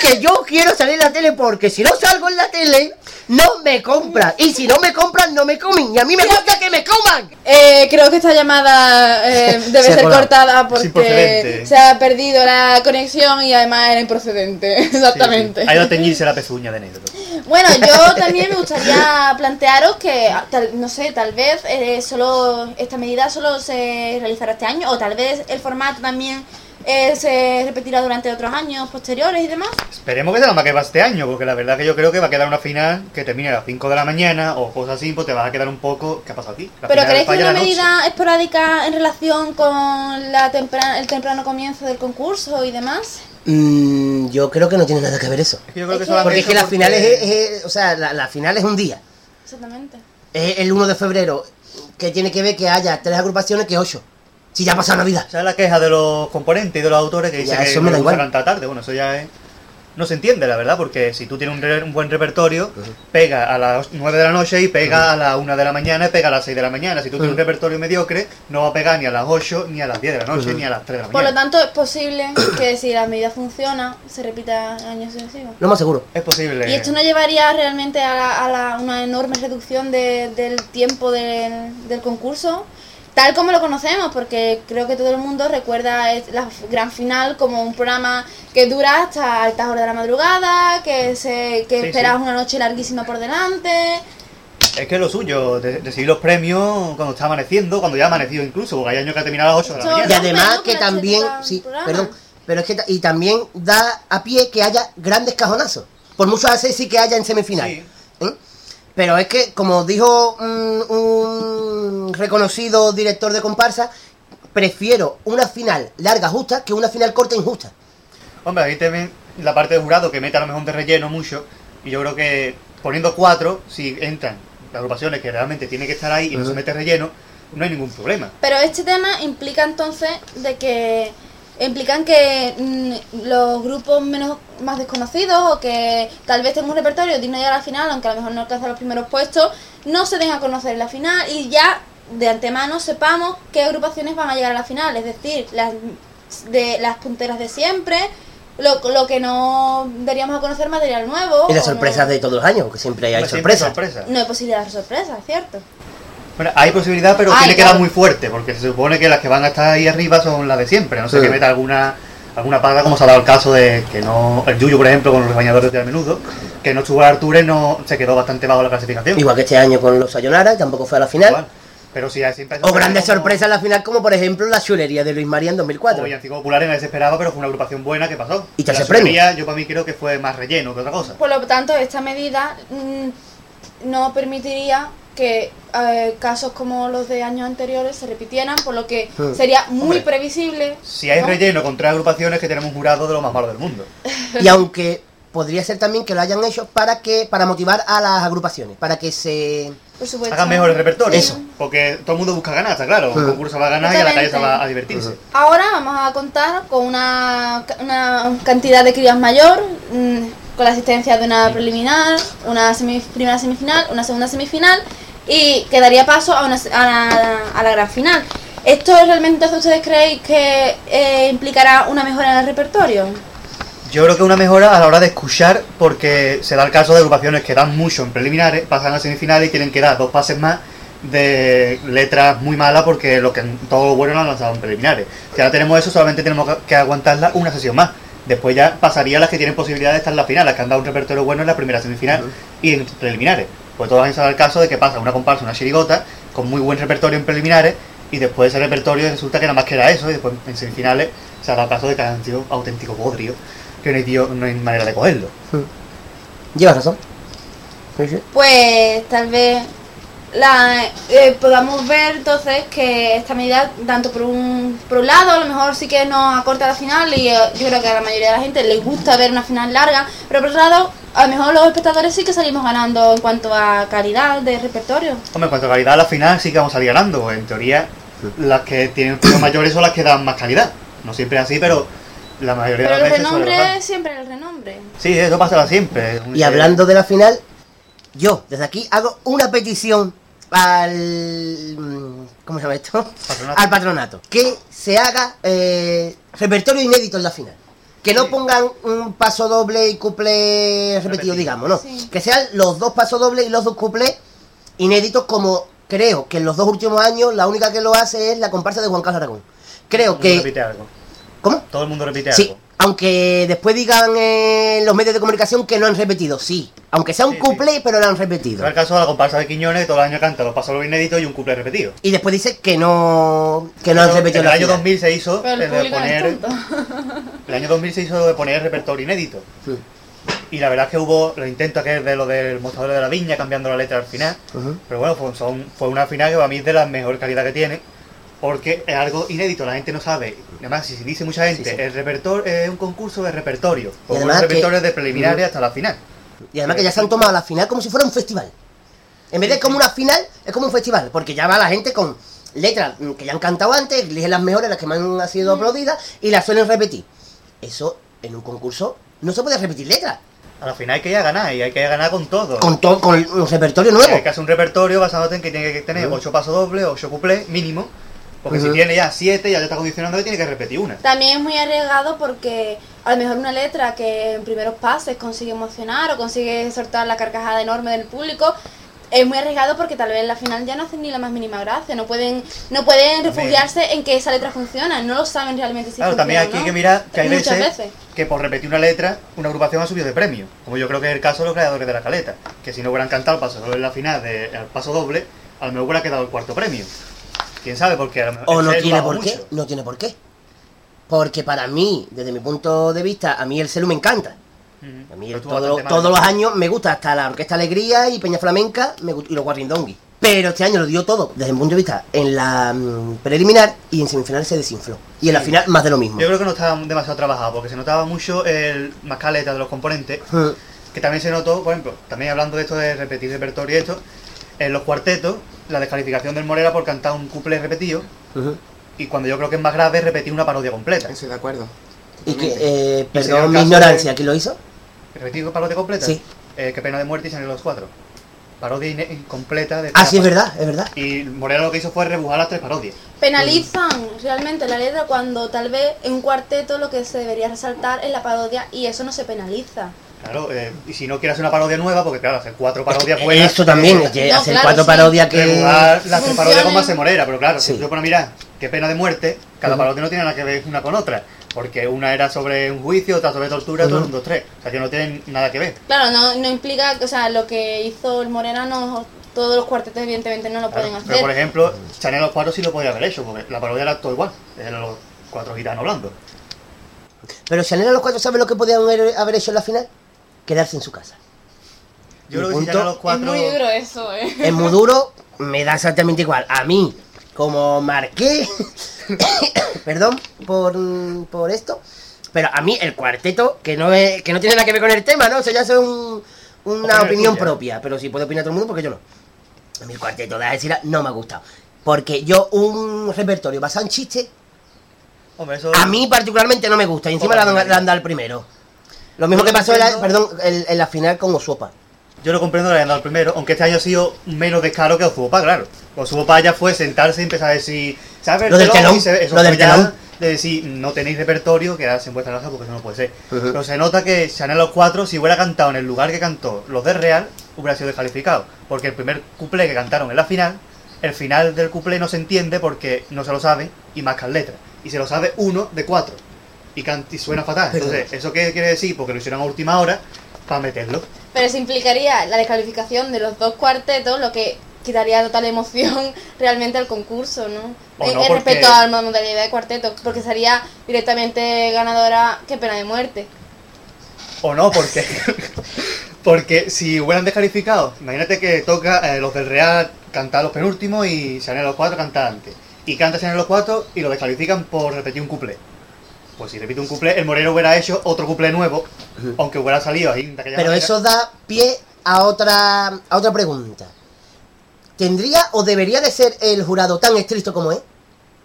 Que yo quiero salir en la tele porque si no salgo en la tele, no me compran. Y si no me compran, no me comen. Y a mí me gusta que me coman. Eh, creo que esta llamada eh, debe Se ser cortada porque se ha perdido la conexión y además era improcedente. Exactamente. Sí, sí. Ha ido a teñirse la pezuña de negro. Bueno, yo también me gustaría plantearos que, ah, tal- no sé, tal vez eh, solo esta medida solo se realizará este año o tal vez el formato también eh, se repetirá durante otros años posteriores y demás. Esperemos que sea más que va este año, porque la verdad que yo creo que va a quedar una final que termine a las 5 de la mañana o cosas así, pues te vas a quedar un poco... ¿Qué ha pasado aquí? La Pero ¿creéis que una medida esporádica en relación con la tempra- el temprano comienzo del concurso y demás? Mm, yo creo que no tiene nada que ver eso. Es que yo creo que Es eso lo han Porque es que la porque- final es, es- o sea, la, la final es un día. Exactamente. Es el 1 de febrero. Que tiene que ver que haya tres agrupaciones que ocho. Si ya ha pasado Navidad. ¿Sabes la queja de los componentes y de los autores que dicen Ya, que eso me da no igual. tarde? Bueno, eso ya es... No se entiende, la verdad, porque si tú tienes un, re- un buen repertorio, pega a las 9 de la noche y pega a la 1 de la mañana y pega a las 6 de la mañana. Si tú tienes un repertorio mediocre, no va a pegar ni a las 8, ni a las 10 de la noche, ni a las 3 de la Por lo mañana. tanto, es posible que si la medida funciona, se repita años sucesivos. Lo más seguro. Es posible. ¿Y esto no llevaría realmente a, la- a la- una enorme reducción de- del tiempo del, del concurso? Tal como lo conocemos, porque creo que todo el mundo recuerda la gran final como un programa que dura hasta altas horas de la madrugada, que se que Sí, esperas sí. una noche larguísima por delante. Es que es lo suyo, de- decidir los premios cuando está amaneciendo, cuando ya ha amanecido incluso, porque hay años que ha terminado a las 8 de la Y mañana. Rompe, además que la también, sí, programa. perdón, pero es que y también da a pie que haya grandes cajonazos. Por mucho hace sí que haya en semifinal. Sí. Pero es que, como dijo un reconocido director de comparsa, prefiero una final larga justa que una final corta injusta. Hombre, ahí también la parte de jurado que mete a lo mejor de relleno mucho, y yo creo que poniendo cuatro, si entran las agrupaciones que realmente tienen que estar ahí y no se mete relleno, no hay ningún problema. Pero este tema implica entonces de que implican que mm, los grupos menos más desconocidos o que tal vez tengan un repertorio digno de llegar a la final, aunque a lo mejor no alcanzan los primeros puestos, no se den a conocer en la final y ya de antemano sepamos qué agrupaciones van a llegar a la final, es decir, las de las punteras de siempre, lo, lo que no daríamos a conocer material nuevo. Y las sorpresas no, de todos los años, que siempre hay, sorpresas. sorpresa. no hay posibilidad de sorpresa, ¿cierto? Bueno, hay posibilidad, pero Ay, tiene que claro. dar muy fuerte, porque se supone que las que van a estar ahí arriba son las de siempre. No sé Sí. que meta alguna alguna paga, como se ha dado el caso de que no. El Yuyu, por ejemplo, con los bañadores de menudo, que no estuvo a y no se quedó bastante bajo la clasificación. Igual que este año con los Sayonara, y tampoco fue a la final. Igual. Pero sí, siempre. O grandes como- sorpresas en la final, como por ejemplo la chulería de Luis María en 2004. O Villancico Popular nadie se esperaba, pero fue una agrupación buena que pasó. Y tercer la premio. Yo para mí creo que fue más relleno que otra cosa. Por lo tanto, esta medida mm, no permitiría que eh, casos como los de años anteriores se repitieran, por lo que Hmm. sería muy Hombre, previsible. Si hay ¿no? relleno con tres agrupaciones que tenemos un jurado de lo más malo del mundo. Y aunque podría ser también que lo hayan hecho para que para motivar a las agrupaciones, para que se. Hagan mejor el repertorio. Eso. Porque todo el mundo busca ganar, está claro. Un Hmm. concurso va a ganar y a la calle se va a divertirse. Ahora vamos a contar con una, una cantidad de crías mayor, mm, con la asistencia de una preliminar, una semi- primera semifinal, una segunda semifinal y que daría paso a, una, a, la, a la gran final. ¿Esto realmente entonces ustedes creéis que eh, implicará una mejora en el repertorio? Yo creo que una mejora a la hora de escuchar, porque se da el caso de agrupaciones que dan mucho en preliminares, pasan a semifinales y tienen que dar dos pases más de letras muy malas porque lo que todo lo bueno lo han lanzado en preliminares. Si ahora tenemos eso, solamente tenemos que aguantarla una sesión más. Después ya pasaría a las que tienen posibilidad de estar en la final, las que han dado un repertorio bueno en la primera semifinal y en preliminares. Pues todos han dado el caso de que pasa una comparsa, una chirigota, con muy buen repertorio en preliminares, y después ese repertorio resulta que nada más que era eso, y después en semifinales se ha dado caso de que han sido auténtico bodrio, que no hay, tío- no hay manera de cogerlo. Llevas razón. Pues tal vez la, eh, podamos ver entonces que esta medida, tanto por un, por un lado, a lo mejor sí que nos acorta la final y eh, yo creo que a la mayoría de la gente les gusta ver una final larga, pero por otro lado, a lo mejor los espectadores sí que salimos ganando en cuanto a calidad de repertorio. Hombre, en cuanto a calidad, a la final sí que vamos a salir ganando. En teoría, las que tienen premios mayores son las que dan más calidad. No siempre es así, pero la mayoría Pero de el las veces suele renombre pasar. es siempre el renombre. Sí, eso pasará siempre. Y hablando de la final, yo desde aquí hago una petición al ¿cómo se llama esto? Patronato. Al patronato. Que se haga eh, repertorio inédito en la final. Que no pongan un paso doble y couple repetido, Repetido. digamos, ¿no? Sí. Que sean los dos pasos dobles y los dos couplets inéditos como creo que en los dos últimos años la única que lo hace es la comparsa de Juan Carlos Aragón. Creo Todo el mundo que... repite algo. ¿Cómo? Todo el mundo repite Sí, algo. Aunque después digan eh, los medios de comunicación que no han repetido, sí. Aunque sea un Sí, couple, pero lo han repetido. el caso de la comparsa de Quiñones, que todo el año canta los pasos los inéditos y un couple repetido. Y después dice que no que no han repetido en el año final. 2000 se hizo Pero el el de poner el año 2000 se hizo de poner repertorio inédito Sí. y la verdad es que hubo los intentos que es de lo del mostrador de la viña cambiando la letra al final Ujú. pero bueno fue, son- fue una final que para mí es de la mejor calidad que tiene porque es algo inédito la gente no sabe además si dice mucha gente Sí, sí. el repertorio es un concurso de repertorio o además un que- repertorio de preliminares hasta la final Y además que ya se han tomado la final como si fuera un festival. En vez de como una final, es como un festival. Porque ya va la gente con letras mm, que ya han cantado antes, eligen las mejores, las que más han sido aplaudidas, y las suelen repetir. Eso en un concurso no se puede repetir letras. a la final hay que ir a ganar y hay que ir a ganar con todo Con todo, con un repertorio nuevo. hay que hacer un repertorio basado en que tiene que tener Ujú. 8 pasos dobles 8 cuplés mínimo porque si tiene ya 7 ya te está condicionando que tiene que repetir una También es muy arriesgado porque a lo mejor una letra que en primeros pases consigue emocionar o consigue soltar la carcajada enorme del público es muy arriesgado porque tal vez en la final ya no hacen ni la más mínima gracia, no pueden no pueden También. refugiarse en que esa letra funciona, no lo saben realmente si Claro, funciona también aquí hay no. que mirar que hay Muchas veces, veces. que por repetir una letra, una agrupación ha subido de premio. Como yo creo que es el caso de los creadores de la caleta. Que si no hubieran cantado el paso doble en la final de al paso doble, a lo mejor hubiera quedado el cuarto premio. Quién sabe, porque a lo mejor O no tiene por qué, no tiene por qué. Porque para mí, desde mi punto de vista, a mí el celu me encanta. A mí el- todo- todos los años me gusta hasta la Orquesta Alegría y Peña Flamenca me y los Guarrindongui. Pero este año lo dio todo, desde mi punto de vista, en la mm, preliminar y en semifinales se desinfló. Y en la Sí. final más de lo mismo. Yo creo que no estaba demasiado trabajado, porque se notaba mucho el más caleta de los componentes, Mm, que también se notó, por ejemplo, también hablando de esto de repetir repertorio y esto, en los cuartetos, la descalificación del Morera por cantar un couple repetido, y cuando yo creo que es más grave repetir una parodia completa. Estoy de acuerdo. Y que, eh, perdón mi ignorancia, de- ¿quién lo hizo? ¿Repetir parodia completa? Sí. Eh, qué pena de muerte y salen los cuatro. Parodia incompleta de Ah, sí, es verdad, es verdad. Y Morera lo que hizo fue rebujar las tres parodias. Penalizan realmente la letra cuando tal vez en un cuarteto lo que se debería resaltar es la parodia y eso no se penaliza. Claro, eh, y si no quieres hacer una parodia nueva, porque claro, hacer cuatro parodias buenas. Eso también, eh, es que No, hacer claro, cuatro sí. parodias que. regular Funcionen. parodias con base morera, pero claro, Sí. si yo pone a mirar qué pena de muerte, cada parodia no tiene nada que ver una con otra. Porque una era sobre un juicio, otra sobre tortura, todo un, dos, tres. O sea que no tienen nada que ver. Claro, no, no implica, o sea, lo que hizo el Morena, no, todos los cuartetos evidentemente no lo Claro. pueden Pero por hacer. ejemplo, Chanel los cuatro sí lo podía haber hecho, porque la parodia era todo igual. Eran los cuatro gitanos hablando. Pero Chanel a los cuatro, ¿sabes lo que podían haber haber hecho en la final? Quedarse en su casa. Yo Mi creo que si punto- los Es cuatro. muy duro eso, eh. Es muy duro, me da exactamente igual. A mí, como marqué, perdón por, por esto, pero a mí el cuarteto, que no es, que no tiene nada que ver con el tema, ¿no? Eso ya es un- una Opinión propia, pero si puede opinar todo el mundo, porque yo no. A mí el cuarteto de Algeciras no me ha gustado. Porque yo, un repertorio basado en chistes, Hombre, eso. a mí particularmente no me gusta. Y encima le han dado el primero. Lo mismo que pasó en la, perdón, en, en la final con Osopa. Yo lo comprendo que le hayan dado el primero, aunque este año ha sido menos descaro que Ozuopa, claro. Ozuopa ya fue sentarse y empezar a decir, ¿sabes? Lo del telón, eso lo del fue ya telón. De decir, no tenéis repertorio, quedarse en vuestra casa porque eso no puede ser. Pero se nota que Chanel los cuatro, si hubiera cantado en el lugar que cantó los de Real, hubiera sido descalificado. Porque el primer cuplé que cantaron en la final, el final del cuplé no se entiende porque no se lo sabe y mascan letras. Y se lo sabe uno de cuatro. Y, y suena fatal. Pero- Entonces, ¿eso qué quiere decir? Porque lo hicieron a última hora para meterlo. Pero eso implicaría la descalificación de los dos cuartetos, lo que quitaría total emoción realmente al concurso, ¿no? O En- no, en porque- respecto a la modalidad de cuarteto, porque sería directamente ganadora que pena de muerte. O no, porque porque si hubieran descalificado, imagínate que toca eh, los del Real cantar los penúltimos y Chanel los cuatro cantar antes. Y canta Chanel los cuatro y lo descalifican por repetir un cuplé. Pues si repite un cuplé, el Moreno hubiera hecho otro cuplé nuevo, aunque hubiera salido ahí de Pero manera. eso da pie a otra, a otra pregunta. ¿Tendría o debería de ser el jurado tan estricto como es?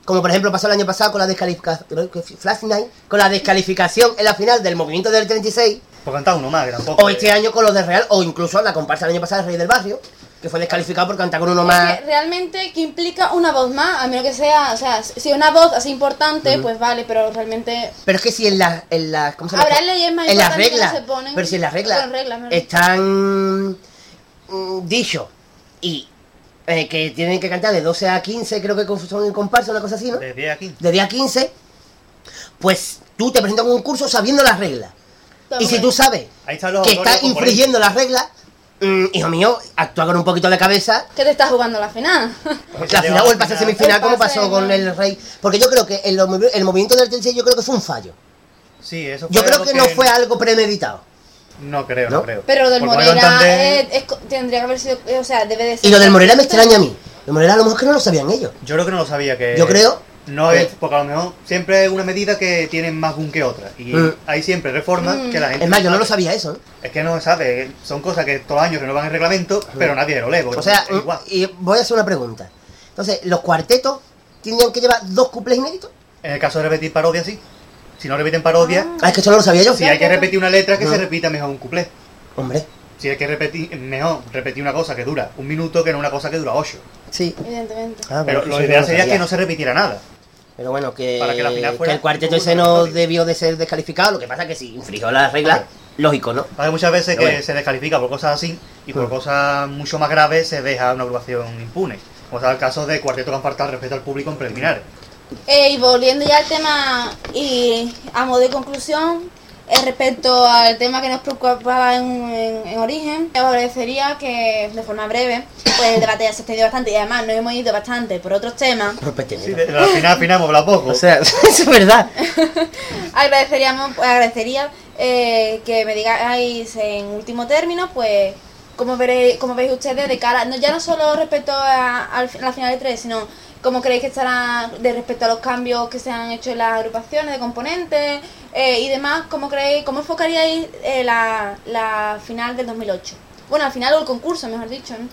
Como por ejemplo pasó el año pasado con la descalificación, Flash Night, con la descalificación en la final del movimiento del 36, Por cantar uno más, tampoco. o es- este año con los de Real, o incluso la comparsa el año pasado del Rey del Barrio, que fue descalificado por cantar con uno más. Es que realmente que implica una voz más, a menos que sea, o sea, si una voz así importante, pues vale, pero realmente Pero es que si en las en las ¿cómo se llama? Habrá leyes más en las importantes que no reglas, se ponen pero si en las reglas, reglas, están mm, dicho y eh, que tienen que cantar de 12 a 15, creo que son en comparsa, una cosa así, ¿no? De 10 a 15. De día 15, pues tú te presentas con un curso sabiendo las reglas. Y si tú sabes Ahí están los que estás infringiendo las reglas, mm, hijo mío, actúa con un poquito de cabeza. que te estás jugando la final. Pues La final o el pase final. semifinal, como pasó con el Rey. Porque yo creo que el, el movimiento del 36 yo creo que fue un fallo. Sí, eso fue Yo creo que no fue algo premeditado. No creo, ¿No? no, creo. Pero lo del Mario Morera eh, es tendría que haber sido, eh, o sea, debe de ser. Y lo del Morera me extraña a mí. El Morera a lo mejor que no lo sabían ellos. Yo creo que no lo sabía que. Yo creo No es, que- porque a lo mejor siempre es una medida que tiene más boom que otra. Y Mm. hay siempre reformas Mm. que la gente. Es más, yo no sabe. lo sabía eso. ¿eh? Es que no se sabe, son cosas que todos los años renuevan el reglamento, pero nadie lo lee. O sea, es igual. y voy a hacer una pregunta. Entonces, ¿los cuartetos tendrían que llevar dos cuplés inéditos? En el caso de repetir parodias, sí. Si no repiten parodias, Ah, es que eso no lo sabía yo. si hay que repetir una letra, que Mm. se repita mejor un cuplé. Hombre, Si hay que repetir, mejor repetir una cosa que dura un minuto que no una cosa que dura ocho. sí. Evidentemente. Ah, Pero bueno, lo ideal sería que no se repitiera nada. Pero bueno, que, Para que la final fuera que el cuarteto ese no debió de ser descalificado. Lo que pasa es que si infringió las reglas, lógico, ¿no? Hay muchas veces Pero que bueno. se descalifica por cosas así y por Mm. cosas mucho más graves se deja una agrupación impune. Como sea el caso de Cuarteto que han faltado al respeto al público en preliminares. Eh, y volviendo ya al tema y a modo de conclusión, respecto al tema que nos preocupaba en, en- en origen, me agradecería que de forma breve, pues el debate ya se extendió bastante y además nos hemos ido bastante por otros temas. Sí, de- al final, al final hemos hablado poco. O sea, es verdad. Agradeceríamos, pues, agradecería eh, que me digáis en último término, pues, cómo, veréis, cómo veis ustedes de cara, no, ya no solo respecto a, al- a la final de tres, sino cómo creéis que estará de respecto a los cambios que se han hecho en las agrupaciones de componentes eh, y demás, cómo creéis, cómo enfocaríais eh, la, la final del 2008. Bueno, al final o el concurso, mejor dicho, ¿no?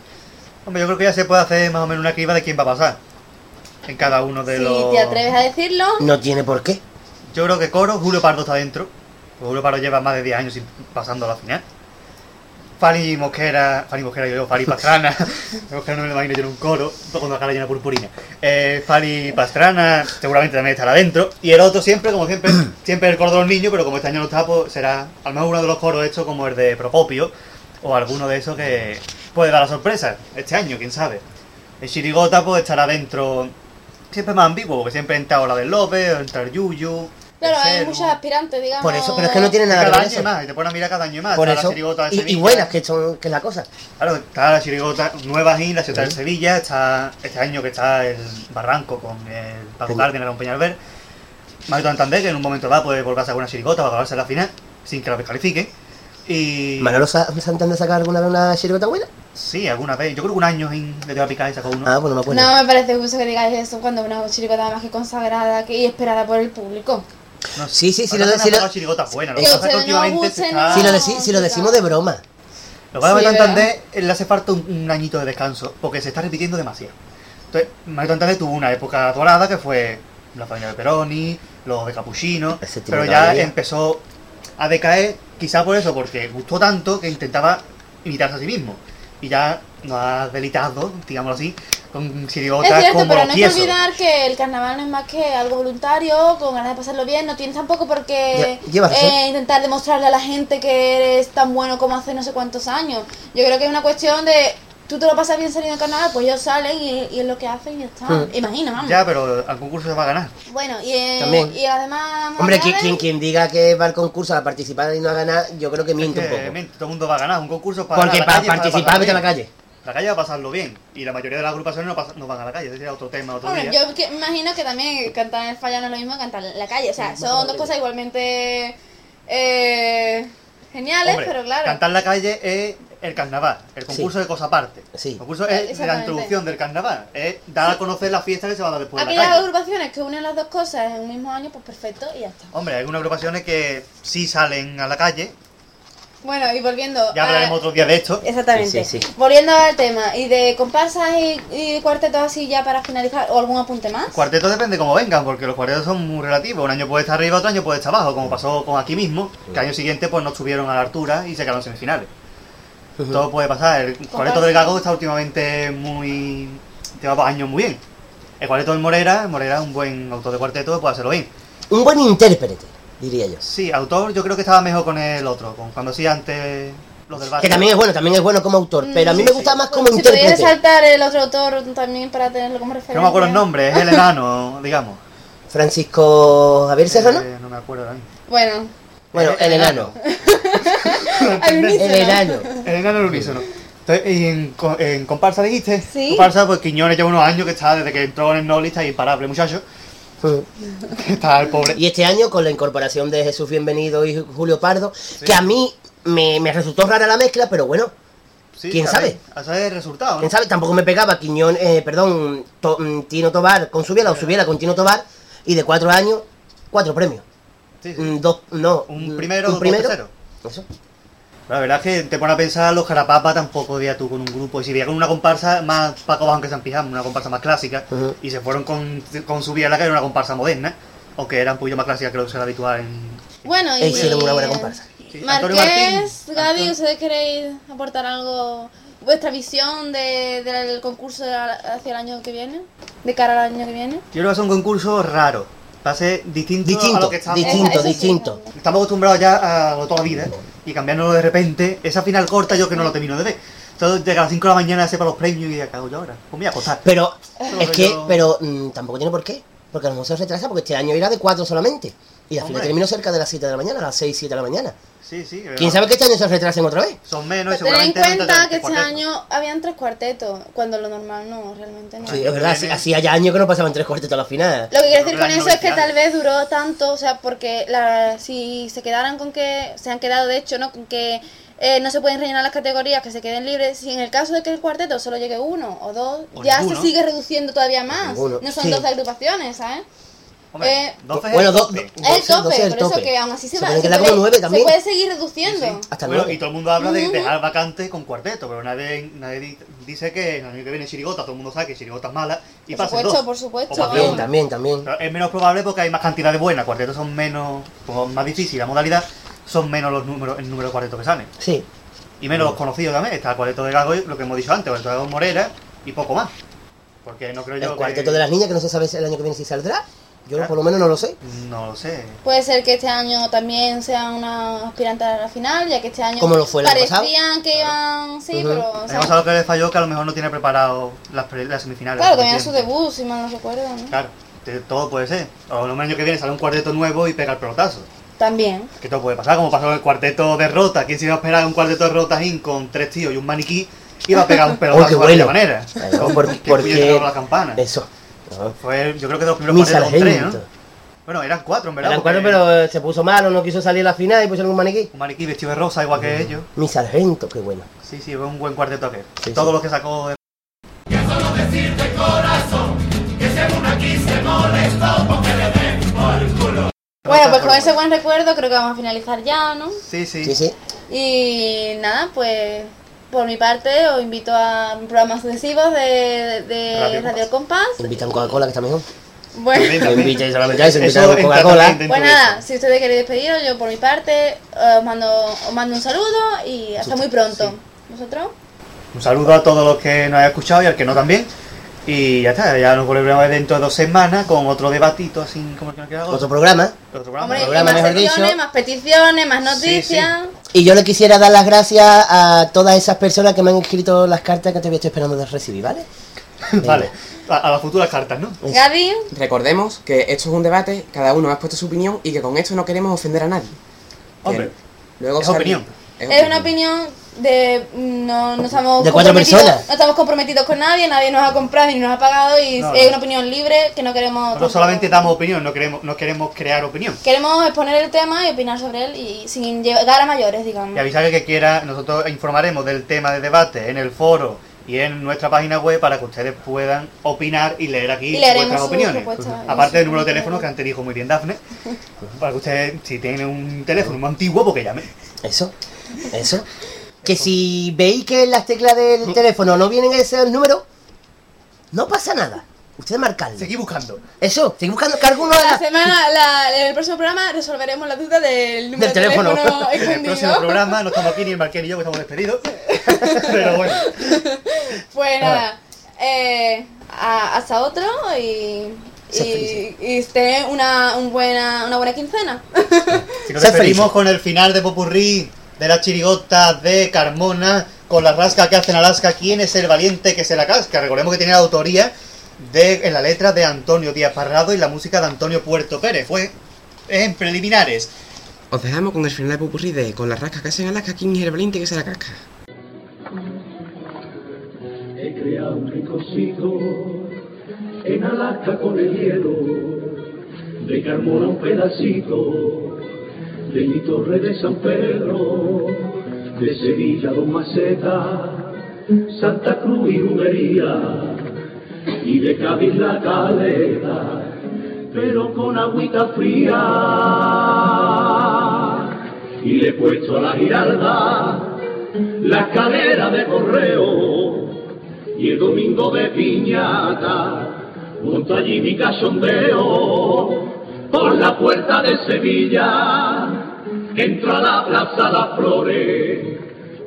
Hombre, yo creo que ya se puede hacer más o menos una criba de quién va a pasar. En cada uno de Si los. te atreves a decirlo, No tiene por qué. Yo creo que Coro, Julio Pardo está dentro. Julio Pardo lleva más de 10 años sin- pasando a la final. Fali Mosquera, Fali Mosquera, yo, Fali Pastrana, Mosquera no me lo imagino yo en un coro, con la cara llena de purpurina. Eh, Fali Pastrana seguramente también estará dentro. Y el otro siempre, como siempre, siempre el coro de los niños, pero como este año no está, pues será al menos uno de los coros hechos como el de Propopio, o alguno de esos que puede dar la sorpresa este año, quién sabe. El Chirigota pues estará dentro, siempre más ambiguo, porque siempre entra la del López, entra el Yuyu. Claro, hay muchos aspirantes, digamos. Por eso, pero es que no tiene nada que Cada ver año eso. más, y te pones a mirar cada año más. Por Está eso. la Chirigota de Y, buenas, que, son, que es la cosa. Claro, está la chirigota nueva y la ciudad de Sevilla, está este año que está el Barranco con el Paco Peña- Cárdenas con Peñalver. Marito Santander, que en un momento va puede volver a sacar una chirigota para acabarse la final, sin que la descalifique. Y. ¿Manolo Sa- Santander sacar alguna vez una chirigota buena? Sí, alguna vez. Yo creo que un año en- le a picar y sacó uno. Ah, pues no me acuerdo. No me parece justo que digáis eso cuando una chiricota más que consagrada que- y esperada por el público. No. Sí, sí, sí, lo pasa que últimamente se está... Si lo, no. deci- si lo decimos de broma. Lo que pasa Sí, es que ¿verdad? Santander eh, le hace falta un, un añito de descanso, porque se está repitiendo demasiado. Entonces, Mario Santander tuvo una época dorada que fue la familia de Peroni, los de Capuchino, pero ya empezó a decaer, quizá por eso, porque gustó tanto que intentaba imitarse a sí mismo. Y ya nos ha delitado, digámoslo así, con Es chirigotas cierto, como pero no hay que olvidar que el carnaval no es más que algo voluntario, con ganas de pasarlo bien. No tienes tampoco por qué eh, intentar demostrarle a la gente que eres tan bueno como hace no sé cuántos años. Yo creo que es una cuestión de tú te lo pasas bien saliendo del carnaval, pues ellos salen y, y es lo que hacen y ya está. Hmm. Imagina, vamos. Ya, pero al concurso se va a ganar. Bueno, y, eh, También. y además. Hombre, quien, quien, quien diga que va al concurso a participar y no a ganar, yo creo que miente Es un poco. miente, todo el mundo va a ganar, un concurso para Porque ganar, para calle, para participar, vete a la calle. La calle va a pasarlo bien y la mayoría de las agrupaciones no, pasa- no van a la calle, ese sería otro tema, otro día. yo que- me imagino que también cantar en el falla no es lo mismo que cantar en la calle. O sea, son dos cosas igualmente eh, geniales, Hombre, pero claro. Cantar en la calle es el carnaval, el concurso de cosa aparte. Sí. El concurso Eh, es la introducción del carnaval, es dar a conocer la fiesta que se va a dar después de Aquellas la calle. agrupaciones que unen las dos cosas en un mismo año, pues perfecto y ya está. Hombre, hay algunas agrupaciones que sí salen a la calle, Bueno, y volviendo. ya a- hablaremos otro día de esto. Exactamente. Sí, sí, sí. Volviendo al tema, y de comparsas y, y cuartetos así ya para finalizar, o algún apunte más. Cuartetos depende cómo vengan, porque los cuartetos son muy relativos. Un año puede estar arriba, otro año puede estar abajo, como pasó con aquí mismo, que al año siguiente pues no estuvieron a la altura y se quedaron semifinales. Todo puede pasar. El cuarteto del Gago está últimamente muy. lleva años muy bien. El cuarteto del Morera, el Morera es un buen autor de cuarteto, puede hacerlo bien. Un buen intérprete, diría yo. Sí, autor yo creo que estaba mejor con el otro, con cuando hacía antes los del barrio. Que también es bueno, también es bueno como autor, pero a mí me gusta más como si pudiera intérprete. saltar el otro autor también para tenerlo como referencia. No me acuerdo el nombre, es el enano, digamos. Francisco Javier Serrano. Eh, no me acuerdo mismo. Bueno, Bueno, el el enano. al El enano. El enano unísono. Entonces, y en, en comparsa dijiste, Sí. comparsa, pues Quiñones lleva unos años que está, desde que entró en el Noli, está imparable, muchacho. Está el pobre. Y este año, con la incorporación de Jesús Bienvenido y Julio Pardo, que a mí me, me resultó rara la mezcla, pero bueno, Sí, ¿quién sabe? A saber el resultado, ¿no? quién sabe, tampoco me pegaba Quiñón, eh, perdón, To- mm, Tino Tobar con Subiela o Subiela con Tino Tobar, y de cuatro años, cuatro premios. Sí. Mm, Dos, no. Un primero, un primero. Eso. La verdad es que te pone a pensar, los Carapapa tampoco veía tú con un grupo. Y si veía con una comparsa más Paco Bajan que San Pijam, una comparsa más clásica, y se fueron con, con su la que era una comparsa moderna, aunque era un poquillo más clásica que lo que era habitual en. Bueno, y. Hicieron una buena comparsa. Sí, Marqués, Martín. Gaby, Antonio- ¿ustedes queréis aportar algo? ¿Vuestra visión de- del concurso hacia el año que viene? ¿De cara al año que viene? Yo creo que va a ser un concurso raro. Va a ser distinto, a Distinto, lo que estamos. distinto, distinto. Estamos acostumbrados ya a lo toda la vida y cambiándolo de repente, esa final corta yo que no lo termino de ver. Entonces llega a las 5 de la mañana, sepa los premios y ya cago yo ahora. Pues me voy a acostar. Pero es que, yo- pero mm, tampoco tiene por qué. Porque a lo mejor se retrasa porque este año era de cuatro solamente. Y al final terminó cerca de las 7 de la mañana, a las 6, 7 de la mañana. Sí, sí. ¿Quién sabe que este año se retrasen otra vez? Son menos y Pero ten en cuenta que este año habían tres cuartetos, cuando lo normal no, realmente no. Sí, es verdad, sí, hacía ya años que no pasaban tres cuartetos a la final. Lo que quiero decir con eso es que 90 tal vez duró tanto, o sea, porque la, si se quedaran con que, se han quedado de hecho, ¿no? Con que eh, no se pueden rellenar las categorías, que se queden libres, si en el caso de que el cuarteto solo llegue uno o dos, O ya ninguno. se sigue reduciendo todavía más. Ninguno, No son sí. 12 agrupaciones, ¿sabes? Hombre, Eh, 12 es bueno, el do- tope. do- Es el 12, tope, 12 es el por eso tope. que aún así se, Se va pueden se quedar puede, como nueve se también. puede seguir reduciendo. Hasta Bueno, y todo el mundo habla de dejar vacante con cuarteto, pero nadie, nadie di- dice que el año que viene Chirigota, todo el mundo sabe que Chirigota es mala y Por supuesto, dos. por supuesto. También, también, también. Pero es menos probable porque hay más cantidad de buenas, cuartetos son menos, como más difícil la modalidad, son menos los números, el número de cuartetos que salen. Sí. Y menos los conocidos también. Está el cuarteto de Gago, y lo que hemos dicho antes, el cuarteto de Morera y poco más. Porque no creo yo El cuarteto que... de las niñas, que no se sabe si el año que viene si saldrá. Yo por lo menos no lo sé. No lo sé. Puede ser que este año también sean una aspirante a la final, ya que este año Como lo fue el año pasado. parecían que iban, sí, pero o sea, pasado que le falló que a lo mejor no tiene preparado las, pre- las semifinales. claro, tenían su debut, si mal no recuerdo, ¿no? Claro, todo puede ser. O lo año que viene sale un cuarteto nuevo y pega el pelotazo. También. Que todo puede pasar, como pasó en el cuarteto de Rota. ¿Quién se iba a esperar un cuarteto de Rotajín con tres tíos y un maniquí? Iba a pegar un pelotazo Oh, de bueno. manera. Claro, por- Que porque- tocaba la campana. Eso. Fue, yo creo que de los primeros cuartetos con tres. ¿no? Bueno, eran cuatro, en verdad. Eran porque cuatro, pero eh, se puso malo, no quiso salir a la final y pusieron un maniquí. Un maniquí vestido de rosa, igual que ellos. Mi sargento, qué bueno. Sí, sí, fue un buen cuarteto aquel. Sí, Todos sí. los que sacó de... Bueno, pues con ese buen recuerdo creo que vamos a finalizar ya, ¿no? Sí, sí. Sí, sí. Y nada, pues por mi parte os invito a programas sucesivos de, de Radio Radio, Compás. Invitan Coca-Cola, que está mejor. Bueno, No invitéis a Coca-Cola. pues nada, si ustedes queréis despediros, yo por mi parte eh, os mando, os mando un saludo y hasta muy pronto. ¿Vosotros? Un saludo a todos los que nos hayan escuchado y al que no también. Y ya está, ya nos volveremos dentro de dos semanas con otro debatito así como el que no quiera Otro programa. Otro programa. Hombre, programa, más dicho. más peticiones, más Sí, sí. noticias. Y yo le quisiera dar las gracias a todas esas personas que me han escrito las cartas que todavía estoy esperando de recibir, ¿vale? Vale, a, a las futuras cartas, ¿no? Gaby, Recordemos que esto es un debate, cada uno ha expuesto su opinión y que con esto no queremos ofender a nadie. Hombre, luego es opinión. es una opinión de no, no estamos De cuatro personas. no estamos comprometidos con nadie, nadie nos ha comprado ni nos ha pagado y No, es no. una opinión libre que no queremos No solamente damos opinión, no queremos, no queremos crear opinión. queremos exponer el tema y opinar sobre él y sin llegar a mayores, digamos. Y avisar que quiera, nosotros informaremos del tema de debate en el foro y en nuestra página web para que ustedes puedan opinar y leer aquí Y leeremos vuestras opiniones. Aparte del número de teléfono que antes dijo muy bien Dafne, para que ustedes, si tienen un teléfono muy antiguo, porque llamen. Eso, eso. Que si veis que en las teclas del teléfono no vienen esos números, no pasa nada. Ustedes marcadlo. Seguí buscando. Eso, seguid buscando que alguno La semana, la- en el próximo programa resolveremos la duda del número Del de teléfono. teléfono, En el escondido. próximo programa no estamos aquí ni el Marqués ni yo que estamos despedidos. Pero bueno, Pues nada, eh, a- hasta otro y, y, y tener una, un buena, una buena quincena. si nos despedimos felices. con el final de Popurrí de la chirigota de Carmona con la rasca que hace en Alaska. ¿Quién es el valiente que se la casca? Recordemos que tiene la autoría de, en la letra de Antonio Díaz Parrado y la música de Antonio Puerto Pérez. Fue en preliminares. Os dejamos con el final de Pupurri de con las rascas que hacen Alaska, ¿quién es el valiente que se la casca? He creado un ricocito en Alaska con el hielo, de Carmona un pedacito, de mi torre de San Pedro, de Sevilla dos macetas, Santa Cruz y Humería, y de Cádiz la caleta, pero con agüita fría, y le he puesto a la giralda la escalera de correo y el domingo de piñata monto allí mi cachondeo por la puerta de Sevilla entro a la plaza Las Flores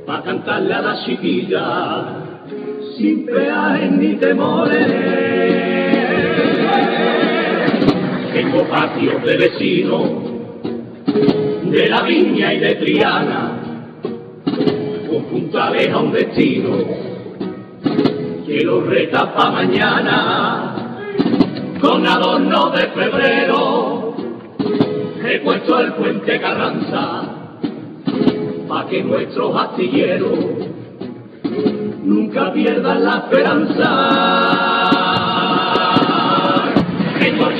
pa' cantarle a la chiquilla sin peajes ni temores. Tengo patios de vecinos de la viña y de Triana con puntales a un destino. Que lo reta pa' mañana con adorno de febrero he puesto el puente Carranza pa' que nuestros astilleros nunca pierdan la esperanza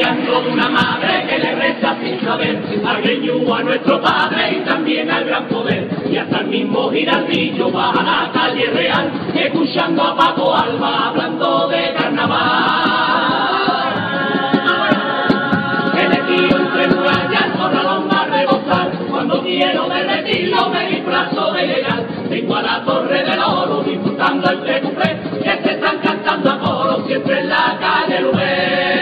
de una madre que le reza sin saber al Greñú, a nuestro padre y también al gran poder. Y hasta el mismo Girardillo va a la calle real, escuchando a Paco Alba hablando de carnaval. Corralón a rebosar, cuando quiero derretirlo me disfrazo de legal. Vengo a la torre del oro disfrutando el tecupé, que se están cantando a coro siempre en la calle Lubé.